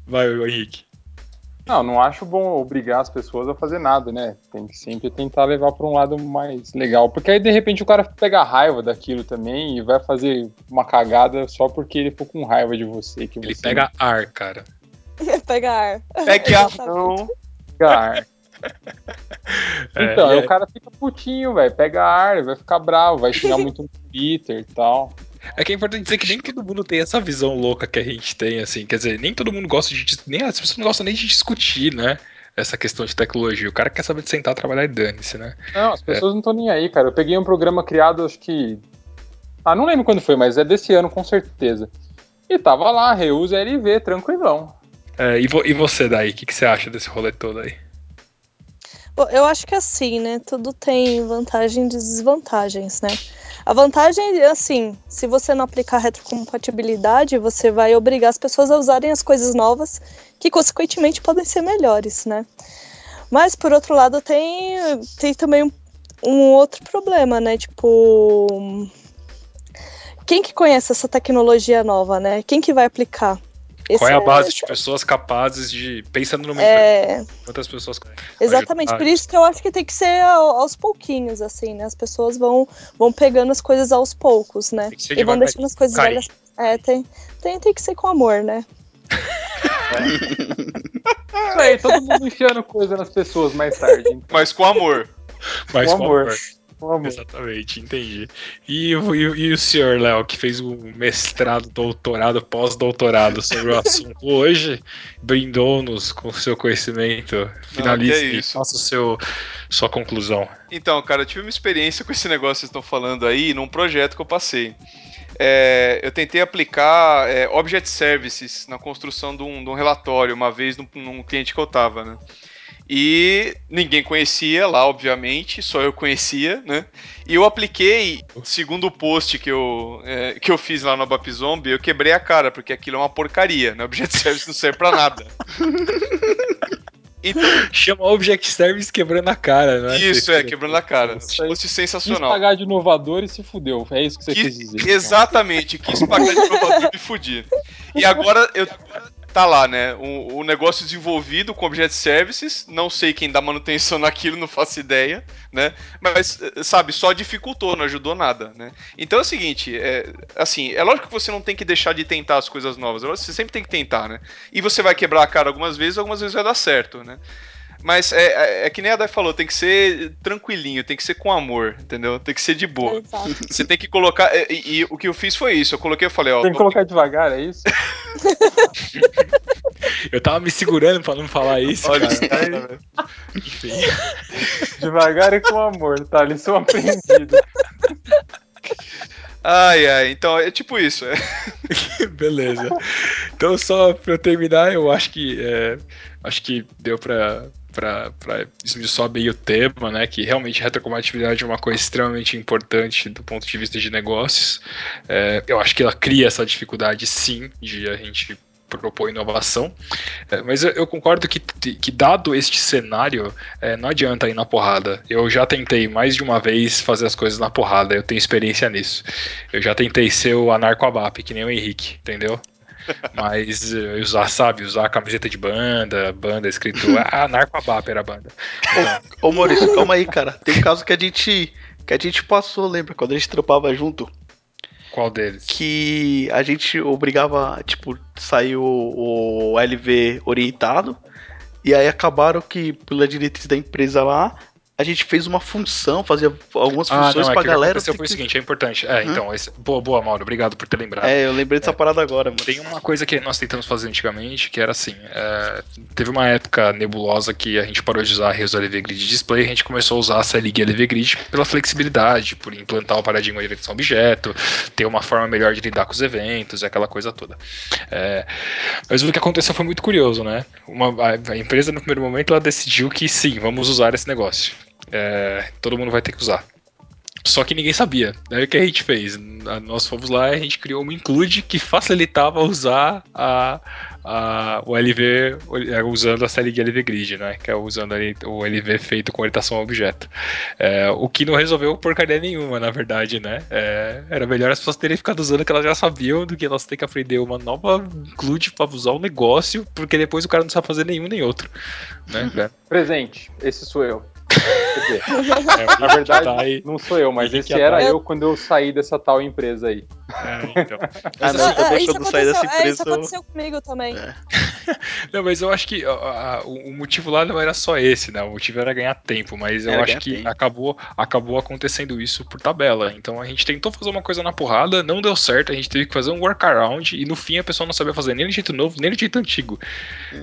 Speaker 2: Vai, Henrique.
Speaker 3: Não, não acho bom obrigar as pessoas a fazer nada, né? Tem que sempre tentar levar para um lado mais legal. Porque aí, de repente, o cara pega raiva daquilo também e vai fazer uma cagada só porque ele ficou com raiva de você. Que
Speaker 2: Ele
Speaker 3: você
Speaker 2: pega ar, cara. [LAUGHS]
Speaker 4: Pega ar.
Speaker 5: Pegue a
Speaker 4: Exatamente.
Speaker 5: mão.
Speaker 3: pega ar. [LAUGHS]
Speaker 2: É,
Speaker 3: Então, aí
Speaker 2: aí-
Speaker 3: o cara fica putinho, velho. Pega ar, vai ficar bravo, vai xingar [LAUGHS] muito no Twitter e tal.
Speaker 2: É que é importante dizer que nem todo mundo tem essa visão louca que a gente tem, assim. Quer dizer, nem todo mundo gosta de. Nem as pessoas não gostam nem de discutir, né? Essa questão de tecnologia. O cara quer saber de sentar, trabalhar e dane-se, né?
Speaker 3: Não, as pessoas não estão nem aí, cara. Eu peguei um programa criado, acho que. Ah, não lembro quando foi, mas é desse ano com certeza. E tava lá, reuse LV, tranquilão.
Speaker 2: É, e, vo- e você, daí? O que, que você acha desse rolê todo aí?
Speaker 4: Eu acho que assim, né? Tudo tem vantagens e desvantagens, né? A vantagem é assim, se você não aplicar retrocompatibilidade, você vai obrigar as pessoas a usarem as coisas novas, que consequentemente podem ser melhores, né? Mas por outro lado tem, tem também um, um outro problema, né? Tipo, quem que conhece essa tecnologia nova, né? Quem que vai aplicar?
Speaker 2: Qual é
Speaker 4: Esse
Speaker 2: a base de pessoas capazes de. Pensando numa empresa,
Speaker 4: É,
Speaker 2: quantas pessoas.
Speaker 4: Exatamente,
Speaker 2: ajudar?
Speaker 4: por isso que eu acho que tem que ser ao- aos pouquinhos, assim, né? As pessoas vão, vão pegando as coisas aos poucos, né? E vão
Speaker 2: devagarinho,
Speaker 4: deixando as coisas
Speaker 2: carinho.
Speaker 4: velhas. É, tem, tem, tem que ser com amor, né?
Speaker 3: Isso aí, todo mundo enfiando coisa nas pessoas mais tarde. então.
Speaker 5: Mas com amor.
Speaker 2: Mas
Speaker 3: Com
Speaker 2: com
Speaker 3: amor.
Speaker 2: amor.
Speaker 3: Com amor.
Speaker 2: Exatamente, entendi. E, o- e o- e o senhor, Léo, que fez um mestrado, doutorado, pós-doutorado sobre o [LAUGHS] assunto hoje, brindou-nos com o seu conhecimento. Finalize
Speaker 5: é
Speaker 2: e faça seu, sua conclusão.
Speaker 5: Então, cara, eu tive uma experiência com esse negócio que vocês estão falando aí num projeto que eu passei. É, eu tentei aplicar é, Object Services na construção de um, de um relatório uma vez num, num cliente que eu tava, né? E ninguém conhecia lá, obviamente, só eu conhecia, né? E eu apliquei, segundo o post que eu, é, que eu fiz lá no Abap Zombie, eu quebrei a cara, porque aquilo é uma porcaria, né? Object [LAUGHS] Services não serve pra nada. [LAUGHS] Então,
Speaker 2: Chama Object Service quebrando a cara, né?
Speaker 5: isso, é, quebrando a cara. Fosse
Speaker 3: Quis
Speaker 5: sensacional.
Speaker 3: pagar de inovador e se fudeu. É isso que você
Speaker 5: Quis-
Speaker 3: quis dizer. então.
Speaker 5: Exatamente, quis pagar de inovador e fudir. E agora eu tá lá, né? O, o negócio desenvolvido com Object Services, não sei quem dá manutenção [LAUGHS] naquilo, não faço ideia, né? Mas, eh, sabe, só dificultou, não ajudou nada, né? Então é o seguinte, é, assim, é lógico que você não tem que deixar de tentar as coisas novas, você sempre tem que tentar, né? E você vai quebrar a cara algumas vezes, algumas vezes vai dar certo, né? Mas é, é, é que nem a Dai falou, tem que ser tranquilinho, tem que ser com amor, entendeu? Tem que ser de boa.
Speaker 4: Exato.
Speaker 5: Você tem que colocar. E, e- o que eu fiz foi isso. Eu coloquei, eu falei, ó.
Speaker 3: Tem que colocar devagar, é isso? [LAUGHS]
Speaker 2: Eu tava me segurando pra não falar isso,
Speaker 5: Olha
Speaker 2: cara. Enfim.
Speaker 3: Devagar e com amor, tá? Lição aprendida.
Speaker 5: Ai, ai. Então é tipo isso. é. [LAUGHS]
Speaker 2: Beleza. Então, só pra eu terminar, eu acho que é, acho que deu pra, pra esmiuçar bem o tema, né? Que realmente retrocompatibilidade é uma coisa extremamente importante do ponto de vista de negócios. É, eu acho que ela cria essa dificuldade, sim, de a gente propor inovação. É, mas eu, eu concordo que, que, dado este cenário, é, não adianta ir na porrada. Eu já tentei mais de uma vez fazer as coisas na porrada, eu tenho experiência nisso. Eu já tentei ser o anarco-abap, que nem o Henrique, entendeu? Mas eh, usar, sabe, usar a camiseta de banda, banda escrito [LAUGHS] ah, anarco-abap era a banda.
Speaker 1: Ô Maurício, calma aí, cara. Tem um caso que a gente. Que a gente passou, lembra? Quando a gente trampava junto.
Speaker 2: Qual deles?
Speaker 1: Que a gente obrigava, tipo, saiu o, o LV orientado. E aí acabaram que, pela diretriz da empresa lá, a gente fez uma função, fazia algumas
Speaker 2: Ah,
Speaker 1: funções
Speaker 2: não, é
Speaker 1: pra galera.
Speaker 2: que foi o seguinte, é importante. É, então, esse- boa, boa, Mauro, obrigado por ter lembrado.
Speaker 1: É, eu lembrei dessa parada agora, mano.
Speaker 2: Tem uma coisa que nós tentamos fazer antigamente, que era assim, é, teve uma época nebulosa que a gente parou de usar a Reus LV Grid Display, a gente começou a usar a CLG LV Grid pela flexibilidade, por implantar o paradigma de direção objeto, ter uma forma melhor de lidar com os eventos aquela coisa toda. É, mas o que aconteceu foi muito curioso, né? Uma, a empresa no primeiro momento ela decidiu que sim, vamos usar esse negócio. É, todo mundo vai ter que usar. Só que ninguém sabia. Daí o que a gente fez? Nós fomos lá e a gente criou uma include que facilitava usar a, a- o LV é, usando a série de LV Grid, né? Que é usando ali o LV feito com orientação a objeto. É, o que não resolveu porcaria nenhuma, na verdade, né? É, era melhor as pessoas terem ficado usando que elas já sabiam do que elas terem que aprender uma nova include pra usar o negócio, porque depois o cara não sabe fazer nenhum nem outro. Né? É,
Speaker 3: Presente, esse sou eu. [LAUGHS]
Speaker 2: É,
Speaker 3: na verdade,
Speaker 2: tá
Speaker 3: não sou eu, mas esse era
Speaker 2: Ataí.
Speaker 3: eu quando eu saí dessa tal empresa aí.
Speaker 2: É, [LAUGHS] então.
Speaker 1: Ah, não,
Speaker 4: é, isso
Speaker 1: saí dessa
Speaker 4: aconteceu, é, isso
Speaker 1: empresa. eu-
Speaker 4: aconteceu comigo também. [LAUGHS]
Speaker 2: Não, mas eu acho que ó, a- o motivo lá não era só esse, né? O motivo era ganhar tempo, mas eu
Speaker 1: Era
Speaker 2: acho que
Speaker 1: tempo.
Speaker 2: acabou, acabou acontecendo isso por tabela. Então a gente tentou fazer uma coisa na porrada, não deu certo, a gente teve que fazer um workaround e no fim a pessoa não sabia fazer nem do jeito novo, nem do jeito antigo.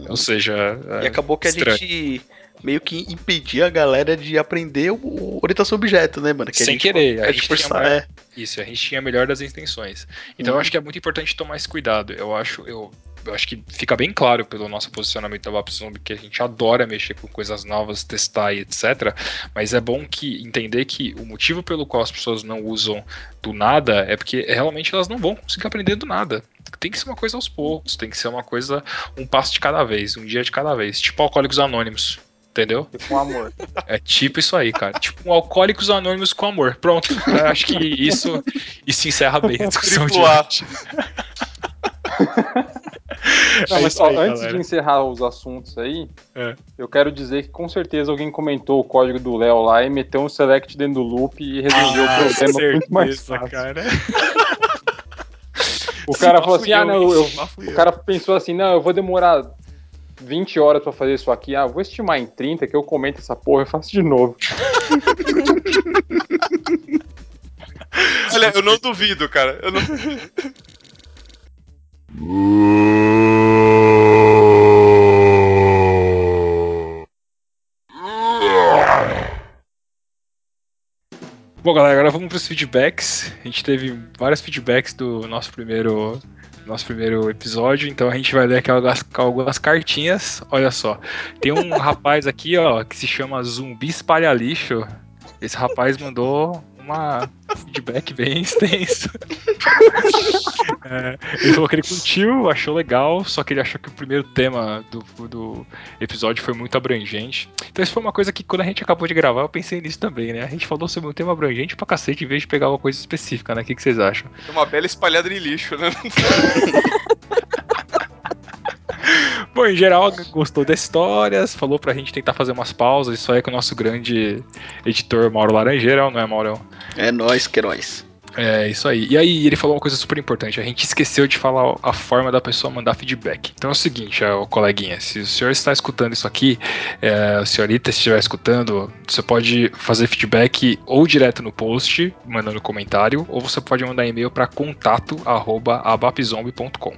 Speaker 2: Ou seja,
Speaker 1: E
Speaker 2: é,
Speaker 1: acabou que a
Speaker 2: estranho.
Speaker 1: gente meio que impedia a galera de aprender o, o orientação objeto, né, mano? Que a
Speaker 2: Sem
Speaker 1: gente-
Speaker 2: querer, a
Speaker 1: a
Speaker 2: gente
Speaker 1: forçar,
Speaker 2: uma-
Speaker 1: é.
Speaker 2: Isso, a gente tinha a melhor das intenções. Então eu
Speaker 1: Uhum.
Speaker 2: acho que é muito importante tomar esse cuidado. Eu acho, eu eu acho que fica bem claro pelo nosso posicionamento da Zombie que a gente adora mexer com coisas novas, testar e etc. Mas é bom que entender que o motivo pelo qual as pessoas não usam do nada é porque realmente elas não vão conseguir aprender do nada. Tem que ser uma coisa aos poucos, tem que ser uma coisa, um passo de cada vez, um dia de cada vez. Tipo Alcoólicos Anônimos. Entendeu?
Speaker 3: Com amor.
Speaker 2: É tipo isso aí, cara. Tipo um Alcoólicos Anônimos com amor. Pronto. Eu acho que isso, isso encerra bem a discussão de hoje.
Speaker 3: Não,
Speaker 2: É
Speaker 3: mas ó,
Speaker 2: aí,
Speaker 3: antes
Speaker 2: galera.
Speaker 3: de encerrar os assuntos aí,
Speaker 2: É.
Speaker 3: eu quero dizer que com certeza alguém comentou o código do Léo lá e meteu um select dentro do loop e resolveu
Speaker 2: Ah,
Speaker 3: o problema muito mais
Speaker 2: certeza,
Speaker 3: fácil.
Speaker 2: cara. [LAUGHS]
Speaker 3: O cara falou assim: ah,
Speaker 2: eu,
Speaker 3: não,
Speaker 2: hein?
Speaker 3: eu,
Speaker 2: fui
Speaker 3: o
Speaker 2: eu.
Speaker 3: cara pensou assim: não, eu vou demorar 20 horas pra fazer isso aqui. Ah, vou estimar em 30 que eu comento essa porra e faço de novo. [LAUGHS]
Speaker 5: Olha, eu não duvido, cara. Eu não... [LAUGHS]
Speaker 2: Bom, galera, agora vamos para os feedbacks. A gente teve vários feedbacks do nosso primeiro, nosso primeiro episódio, então a gente vai ler aqui algumas, algumas cartinhas. Olha só, tem um [LAUGHS] rapaz aqui, ó, que se chama Zumbi Espalha Lixo. Esse rapaz mandou uma feedback bem [LAUGHS] extenso. [LAUGHS] É, ele falou que ele curtiu, achou legal, só que ele achou que o primeiro tema do, do episódio foi muito abrangente. Então isso foi uma coisa que quando a gente acabou de gravar, eu pensei nisso também, né? A gente falou sobre um tema abrangente pra cacete em vez de pegar uma coisa específica, né? O que, que vocês acham?
Speaker 5: É uma bela espalhada de lixo, né? [LAUGHS]
Speaker 2: Bom, em geral, gostou das histórias, falou pra gente tentar fazer umas pausas, isso aí é com o nosso grande editor Mauro Laranjeira, não é, Mauro?
Speaker 1: É nóis, Queiroz.
Speaker 2: É, isso aí. E aí, ele falou uma coisa super importante. A gente esqueceu de falar a forma da pessoa mandar feedback. Então é o seguinte, ó, coleguinha, se o senhor está escutando isso aqui, é, a senhorita estiver escutando, você pode fazer feedback ou direto no post, mandando comentário, ou você pode mandar e-mail para contato@abapzombie.com.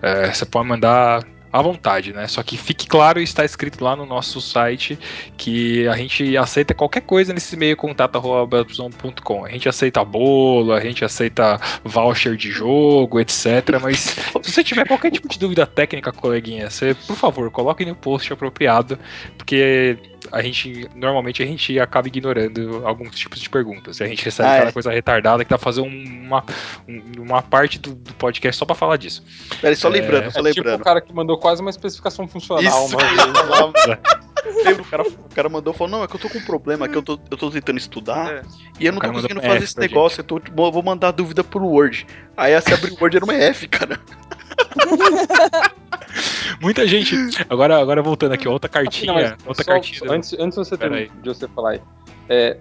Speaker 2: É, você pode mandar à vontade, né? Só que fique claro está escrito lá no nosso site que a gente aceita qualquer coisa nesse e-mail contato.com. A gente aceita bolo, a gente aceita voucher de jogo, etc. Mas se você tiver qualquer tipo de dúvida técnica, coleguinha, você, por favor, coloque no post apropriado, porque a gente normalmente a gente acaba ignorando alguns tipos de perguntas. E a gente recebe
Speaker 1: Ah,
Speaker 2: cada
Speaker 1: é.
Speaker 2: coisa retardada que tá fazendo uma, um- uma parte do, do podcast só pra falar disso.
Speaker 1: Peraí, só
Speaker 2: É,
Speaker 1: lembrando, só
Speaker 3: É tipo o
Speaker 1: lembrando.
Speaker 3: cara que mandou quase uma especificação funcional.
Speaker 5: Isso. [LAUGHS]
Speaker 1: Lembra, o cara, o cara mandou falou: Não, é que eu tô com um problema, que eu tô, eu tô tentando estudar
Speaker 5: É.
Speaker 1: e eu não tô conseguindo fazer
Speaker 2: F
Speaker 1: esse negócio. Eu tô, eu vou mandar dúvida pro Word. Aí se abrir o Word era uma F, cara. [LAUGHS]
Speaker 2: Muita gente. Agora, agora voltando aqui, outra cartinha.
Speaker 3: Não,
Speaker 2: outra
Speaker 3: só-
Speaker 2: cartinha.
Speaker 3: antes, antes de você, ter, de você falar aí. É,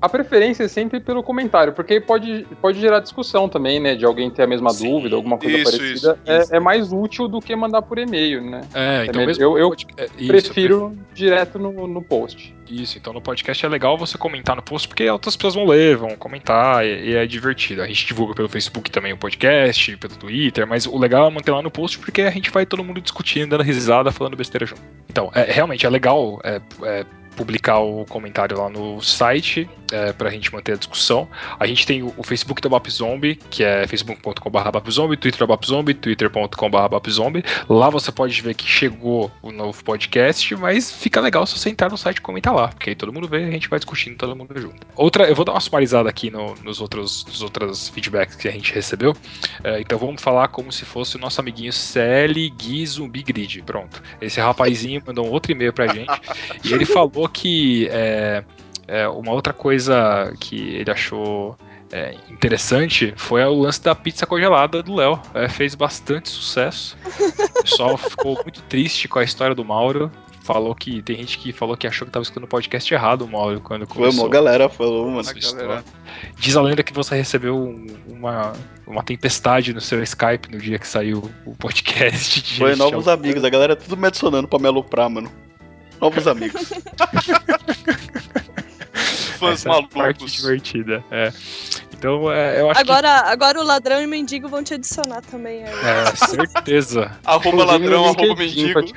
Speaker 3: a preferência é sempre pelo comentário, porque pode, pode gerar discussão também, né? De alguém ter a mesma
Speaker 2: Sim,
Speaker 3: dúvida, alguma coisa
Speaker 5: isso,
Speaker 3: parecida.
Speaker 5: isso,
Speaker 3: é,
Speaker 2: isso.
Speaker 3: é mais útil do que mandar por e-mail, né?
Speaker 2: É, então
Speaker 3: melhor-
Speaker 2: mesmo.
Speaker 3: eu- eu
Speaker 2: é, isso,
Speaker 3: Prefiro direto no, no post.
Speaker 2: Isso, então no podcast é legal você comentar no post, porque outras pessoas vão ler, vão comentar, e, e é divertido. A gente divulga pelo Facebook também o podcast, pelo Twitter, mas o legal é manter lá no post, porque a gente vai todo mundo discutindo, dando risada, falando besteira junto. Então, é, realmente é legal é, é, publicar o comentário lá no site, é, pra gente manter a discussão. A gente tem o, Facebook da Bap Zombie, que é facebook.com.br Bapzombie, Twitter da Bapzombie, twitter.com.br Bapzombie. Lá você pode ver que chegou o novo podcast, mas fica legal se você entrar no site e comentar lá, porque aí todo mundo vê, a gente vai discutindo todo mundo junto. Outra, eu vou dar uma sumarizada aqui no- nos outros, nos outros feedbacks que a gente recebeu. É, então vamos falar como se fosse o nosso amiguinho CL Gui Zumbi Grid. Pronto. Esse rapazinho mandou um outro e-mail pra gente e ele falou que é, é, uma outra coisa que ele achou é, interessante foi o lance da pizza congelada do Léo. É, fez bastante sucesso. O pessoal [LAUGHS] ficou muito triste com a história do Mauro. Falou que tem gente que falou que achou que tava escutando o podcast errado, o Mauro, quando
Speaker 1: Foi,
Speaker 2: começou.
Speaker 1: uma galera falou, mano.
Speaker 5: galera.
Speaker 2: Diz a lenda que você recebeu um- uma, uma tempestade no seu Skype no dia que saiu o podcast. de
Speaker 1: Foi
Speaker 2: gente
Speaker 1: novos amigos, a galera tudo me adicionando pra me aloprar, mano. Novos amigos. [LAUGHS]
Speaker 5: Fãs
Speaker 2: Essa é a parte
Speaker 5: malucos.
Speaker 2: divertida. É. Então, é, eu acho
Speaker 4: Agora, agora o ladrão e o mendigo vão te adicionar também. Aí.
Speaker 2: que. É, certeza. [LAUGHS]
Speaker 5: Arroba ladrão, arroba mendigo. [LAUGHS]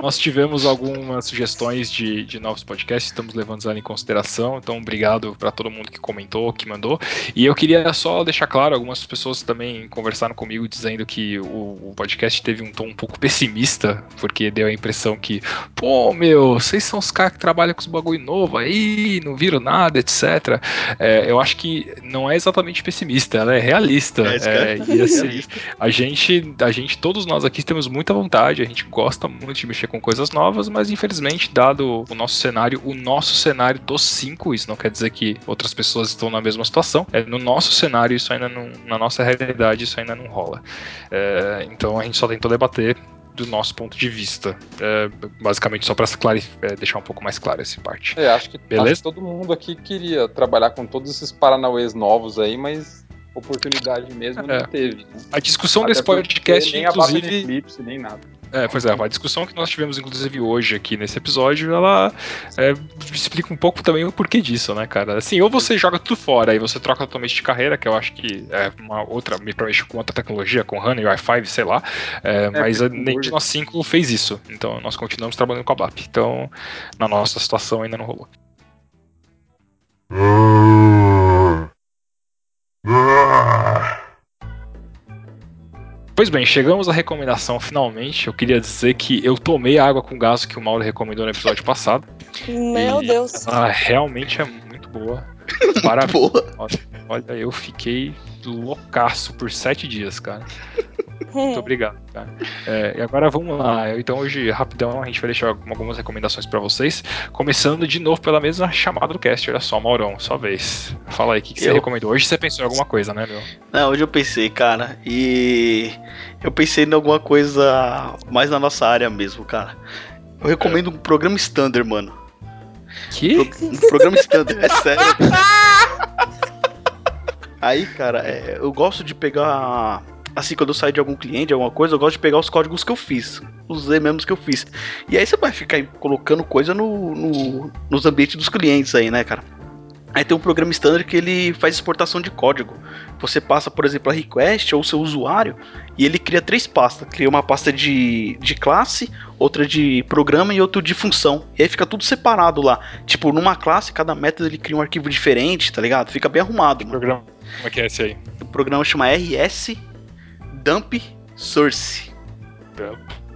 Speaker 2: Nós tivemos algumas sugestões de, de novos podcasts, estamos levando elas em consideração. Então, obrigado para todo mundo que comentou, que mandou. E eu queria só deixar claro, algumas pessoas também conversaram comigo dizendo que o, o podcast teve um tom um pouco pessimista, porque deu a impressão que, pô, meu, vocês são os caras que trabalham com os bagulho novo aí, não viram nada, etc. É, eu acho que não é exatamente pessimista, ela é realista.
Speaker 1: É, é.
Speaker 2: É, e assim, a gente, a gente, todos nós aqui temos muita vontade, a gente gosta muito de mexer com coisas novas, mas infelizmente, dado o nosso cenário, o nosso cenário dos cinco, isso não quer dizer que outras pessoas estão na mesma situação, é, no nosso cenário, isso ainda não, na nossa realidade, isso ainda não rola. É, então a gente só tentou debater do nosso ponto de vista. É, basicamente, só para é, deixar um pouco mais claro essa parte.
Speaker 3: É, acho que,
Speaker 2: Beleza?
Speaker 3: acho que todo mundo aqui queria trabalhar com todos esses paranauês novos aí, mas oportunidade mesmo
Speaker 2: É.
Speaker 3: não teve. Né?
Speaker 2: A discussão
Speaker 3: Até
Speaker 2: desse podcast,
Speaker 3: nem a
Speaker 2: inclusive.
Speaker 3: Eclipse, nem nada.
Speaker 2: É, pois é, a discussão que nós tivemos, inclusive, hoje aqui nesse episódio, ela é, explica um pouco também o porquê disso, né, cara? Assim, ou você joga tudo fora e você troca totalmente de carreira, que eu acho que é uma outra, me promete com outra tecnologia, com HANA e Wi-Fi, sei lá. É, mas
Speaker 3: porque
Speaker 2: nem de nós cinco fez isso. Então nós continuamos trabalhando com a BAP. Então, na nossa situação ainda não rolou. Pois bem, chegamos à recomendação finalmente. Eu queria dizer que eu tomei a água com gás que o Mauro recomendou no episódio passado.
Speaker 4: Meu
Speaker 2: E
Speaker 4: Deus.
Speaker 2: Ela realmente é muito boa. [LAUGHS] Parabéns. Olha, eu fiquei loucaço por sete dias, cara. Muito
Speaker 4: Hum.
Speaker 2: obrigado, cara. É, e agora vamos lá. Então hoje, rapidão, a gente vai deixar algumas recomendações pra vocês. Começando de novo pela mesma chamada do cast. Olha só, Maurão, sua vez. Fala aí, o que, que você
Speaker 1: Eu?
Speaker 2: recomendou? Hoje você pensou em alguma coisa, né, meu?
Speaker 1: Não, hoje eu pensei, cara, e eu pensei em alguma coisa mais na nossa área mesmo, cara. Eu recomendo um programa standard, mano.
Speaker 2: Que?
Speaker 1: Pro- Um programa standard, é sério. [LAUGHS] Aí, cara, é, eu gosto de pegar. Assim, quando eu saio de algum cliente, alguma coisa, eu gosto de pegar os códigos que eu fiz. Os mesmos que eu fiz. E aí você vai ficar colocando coisa no, no- nos ambientes dos clientes aí, né, cara? Aí tem um programa standard que ele faz exportação de código. Você passa, por exemplo, a request ou o seu usuário e ele cria três pastas. Cria uma pasta de, de classe, outra de programa e outra de função. E aí fica tudo separado lá. Tipo, numa classe, cada método ele cria um arquivo diferente, tá ligado? Fica bem arrumado, mano.
Speaker 2: Programa. Como é que é esse aí?
Speaker 1: O programa chama RS Dump Source.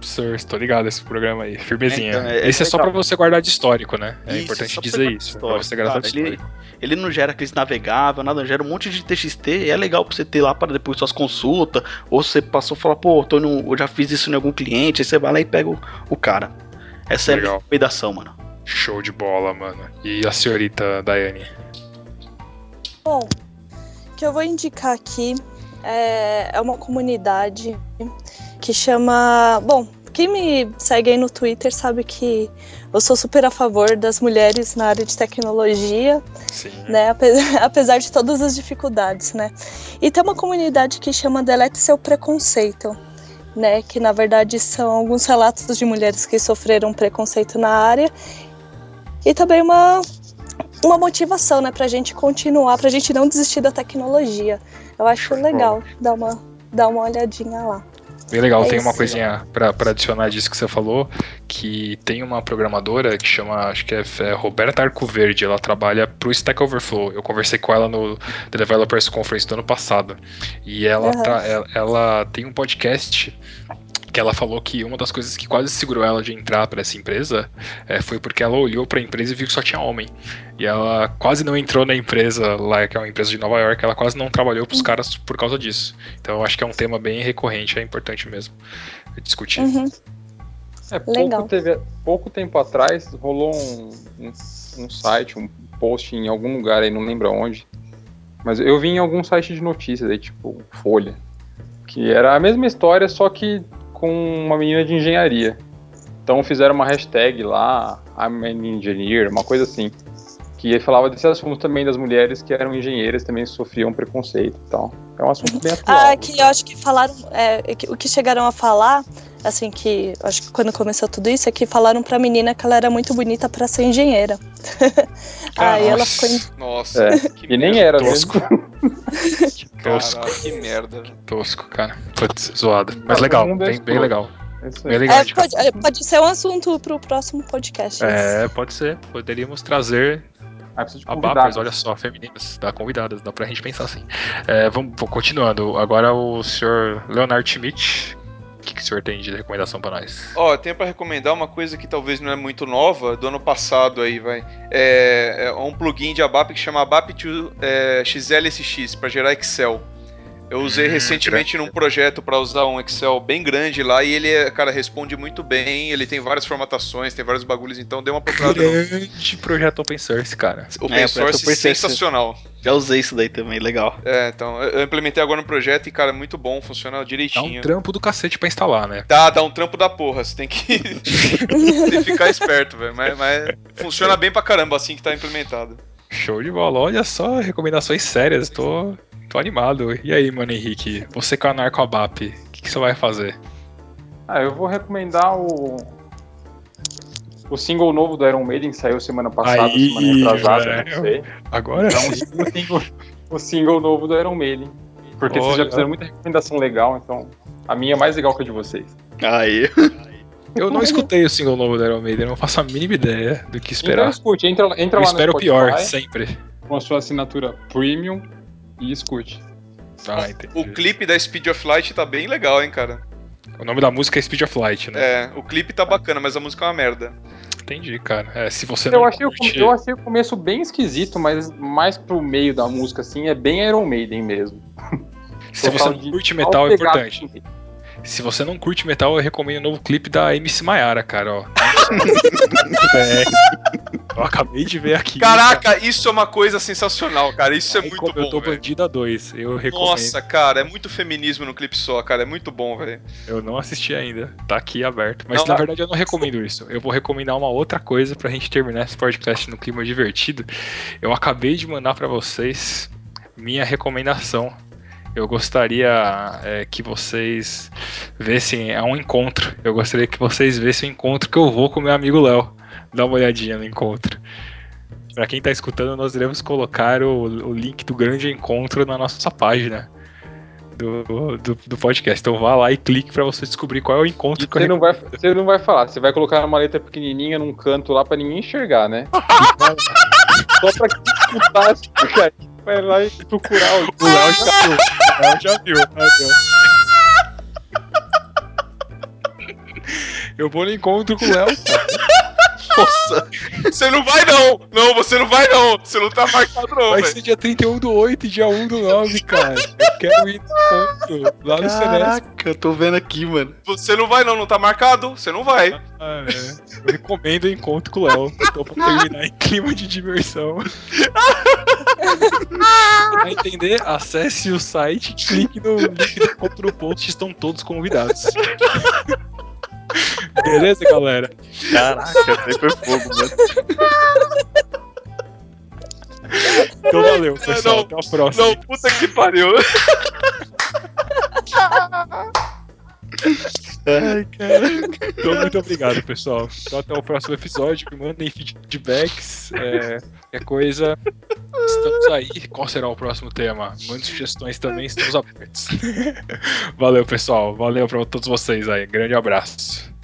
Speaker 2: Sir, tô ligado esse programa aí. Firmezinha.
Speaker 1: É, então, é-
Speaker 2: esse é,
Speaker 1: é
Speaker 2: só
Speaker 1: legal.
Speaker 2: pra você guardar de histórico, né? É
Speaker 1: Isso,
Speaker 2: importante dizer isso. Pra você guardar de
Speaker 1: ele, ele não gera aqueles navegável, nada, gera um monte de TXT e é legal pra você ter lá para depois suas consultas. Ou você passou e fala, pô, tô no, eu já fiz isso em algum cliente, aí você vai lá e pega o, o cara. Essa é a minha
Speaker 2: Legal.
Speaker 1: recomendação, mano.
Speaker 2: Show de bola, mano. E a senhorita Daiane?
Speaker 4: Bom, o que eu vou indicar aqui é, é uma comunidade que chama. Bom, quem me segue aí no Twitter sabe que eu sou super a favor das mulheres na área de tecnologia,
Speaker 2: Sim.
Speaker 4: né? ape- [LAUGHS] Apesar de todas as dificuldades, né? E tem uma comunidade que chama Delete Seu Preconceito. Né, que na verdade são alguns relatos de mulheres que sofreram preconceito na área e também uma uma motivação, né, pra gente continuar, pra gente não desistir da tecnologia. Eu acho legal dar uma, dar uma olhadinha lá.
Speaker 2: Bem legal,
Speaker 4: É
Speaker 2: tem uma coisinha pra adicionar disso que você falou, que tem uma programadora que chama, acho que é, é Roberta Arcoverde, ela trabalha pro Stack Overflow. Eu conversei com ela no The Developers Conference do ano passado. E ela,
Speaker 4: Aham.
Speaker 2: tra- ela, ela tem um podcast que ela falou que uma das coisas que quase segurou ela de entrar pra essa empresa é, foi porque ela olhou pra empresa e viu que só tinha homem. E ela quase não entrou na empresa lá, que é uma empresa de Nova York, ela quase não trabalhou pros caras por causa disso. Então eu acho que é um tema bem recorrente, é importante mesmo discutir.
Speaker 4: Uhum.
Speaker 3: É, pouco, teve, pouco tempo atrás rolou um, um, um site, um post em algum lugar aí, não lembro onde. Mas eu vi em algum site de notícias aí, tipo Folha. Que era a mesma história, só que com uma menina de engenharia. Então fizeram uma hashtag lá, I'm an engineer, uma coisa assim. Que falava desse assunto também das mulheres que eram engenheiras também sofriam preconceito e tal. É um assunto bem atual.
Speaker 4: Ah, que eu acho que falaram, é, que- o que chegaram a falar, assim, que acho que quando começou tudo isso, é que falaram pra menina que ela era muito bonita pra ser engenheira. [LAUGHS] Aí ela ficou. em-
Speaker 5: Nossa,
Speaker 3: É,
Speaker 5: que
Speaker 3: E nem era
Speaker 2: Tosco. [LAUGHS]
Speaker 3: mesmo.
Speaker 2: Tosco,
Speaker 5: que merda. velho.
Speaker 2: tosco, cara. Putz, zoado. Mas legal,
Speaker 3: o é
Speaker 2: bem, bem
Speaker 3: escroto.
Speaker 2: legal.
Speaker 3: É
Speaker 2: Bem legal.
Speaker 4: É,
Speaker 2: de
Speaker 4: pode, é, pode ser um assunto pro próximo podcast.
Speaker 2: É, pode ser. Poderíamos trazer
Speaker 3: Ah, de
Speaker 2: abapas,
Speaker 3: convidados.
Speaker 2: olha só, femininas, dá convidadas, dá pra gente pensar assim. É, vamos vou continuando. Agora o senhor Leonard Schmidt. Que, que o senhor tem de recomendação pra nós?
Speaker 5: Ó, eu tenho pra recomendar uma coisa que talvez não é muito nova, do ano passado aí, vai. É, é um plugin de ABAP que chama ABAP to, é, XLSX, pra gerar Excel. Eu usei
Speaker 2: Hum,
Speaker 5: recentemente num projeto pra usar um Excel bem grande lá e ele, é, cara, responde muito bem, ele tem várias formatações, tem vários bagulhos, então dê uma procurada no
Speaker 2: Grande projeto open source, cara.
Speaker 5: open
Speaker 1: É,
Speaker 5: source
Speaker 1: open source.
Speaker 5: sensacional.
Speaker 1: Já usei isso daí também, legal.
Speaker 5: É, então, eu implementei agora no projeto e, cara, é muito bom, funciona
Speaker 2: Dá um
Speaker 5: direitinho.
Speaker 2: trampo do cacete pra instalar, né?
Speaker 5: Dá, dá um trampo da porra, você tem que, [LAUGHS] tem que ficar esperto, velho. Mas, mas funciona bem pra caramba assim que tá implementado.
Speaker 2: Show de bola. Olha só, recomendações sérias. Tô, tô animado. E aí, mano Henrique? Você com a Narco Abap, o que, que você vai fazer?
Speaker 3: Ah, eu vou recomendar o. O single novo do Iron Maiden que saiu semana passada,
Speaker 2: Aí,
Speaker 3: semana retrasada,
Speaker 2: velho.
Speaker 3: não sei.
Speaker 2: Agora
Speaker 3: Então, o single, o single novo do Iron Maiden. Porque vocês já
Speaker 2: Olha.
Speaker 3: fizeram muita recomendação legal, então a minha é mais legal que a de vocês.
Speaker 1: Aí.
Speaker 2: eu não escutei o single novo do Iron Maiden, eu não faço a mínima ideia do que
Speaker 3: Então
Speaker 2: esperar.
Speaker 3: escute, entra, entra
Speaker 2: eu
Speaker 3: lá
Speaker 2: espero
Speaker 3: no
Speaker 2: o pior,
Speaker 3: Spotify
Speaker 2: sempre.
Speaker 3: com a sua assinatura premium e escute.
Speaker 2: Ah, entendi.
Speaker 5: O clipe da Speed of Light tá bem legal, hein, cara.
Speaker 2: O nome da música é Speed of Light, né?
Speaker 5: É, o clipe tá bacana, mas a música é uma merda.
Speaker 2: Entendi, cara. É, se você não
Speaker 3: Eu achei, o,
Speaker 2: curte...
Speaker 3: eu achei o começo bem esquisito, mas mais pro meio da música, assim, é bem Iron Maiden mesmo. [LAUGHS]
Speaker 2: Se você não curte metal, é importante. Se você não curte metal, eu recomendo o novo clipe da MC Maiara, cara, ó. [LAUGHS] é. Eu acabei de ver aqui.
Speaker 5: Caraca, isso é uma coisa sensacional, cara. Isso é
Speaker 2: Aí,
Speaker 5: muito
Speaker 2: como eu
Speaker 5: bom,
Speaker 2: tô
Speaker 5: velho.
Speaker 2: bandida 2, eu recomendo.
Speaker 5: Nossa, cara, é muito feminismo no clipe só, cara. É muito bom, velho.
Speaker 2: Eu não assisti ainda. Tá aqui aberto. Mas
Speaker 5: Não,
Speaker 2: na verdade eu não recomendo isso. Eu vou recomendar uma outra coisa pra gente terminar esse podcast no clima divertido. Eu acabei de mandar pra vocês minha recomendação. Eu gostaria é, que vocês vissem. É um encontro. Eu gostaria que vocês vissem o encontro que eu vou com meu amigo Léo. Dá uma olhadinha no encontro. Pra quem tá escutando, nós iremos colocar o, o link do grande encontro na nossa página do, do, do podcast. Então vá lá e clique pra você descobrir qual é o
Speaker 3: E
Speaker 2: encontro que eu
Speaker 3: você não, vai, você não vai falar, você vai colocar numa letra pequenininha num canto lá pra ninguém enxergar, né? [LAUGHS] Só pra quem escutar esse podcast, vai lá e procurar o
Speaker 2: O Léo já viu. O Léo já viu. Adeus. Eu vou no encontro com o Léo, cara.
Speaker 5: Nossa, você não vai não. Não, você não vai não. Você não tá marcado não,
Speaker 2: Vai
Speaker 5: velho.
Speaker 2: ser dia 31 do 8 e dia 1 do 9, cara. Eu quero ir no encontro lá no Celeste.
Speaker 1: Caraca, eu tô vendo aqui, mano.
Speaker 5: Você não vai não, não tá marcado. Você não vai.
Speaker 2: Ah, é. Eu recomendo o encontro com o Léo. Então, pra terminar em clima de diversão. pra entender, acesse o site, clique no link do encontro no post, estão todos convidados. Beleza, galera?
Speaker 1: Caraca, aí foi fogo, mano.
Speaker 2: Então valeu, pessoal.
Speaker 5: não,
Speaker 2: Até a próxima.
Speaker 5: Não, puta que pariu. [LAUGHS]
Speaker 1: Ai, cara.
Speaker 2: Então, muito obrigado, pessoal. Então, até o próximo episódio. Mandem feedbacks. É, qualquer coisa, estamos aí. Qual será o próximo tema? Mande sugestões também, estamos abertos. Valeu, pessoal. Valeu para todos vocês aí. Grande abraço.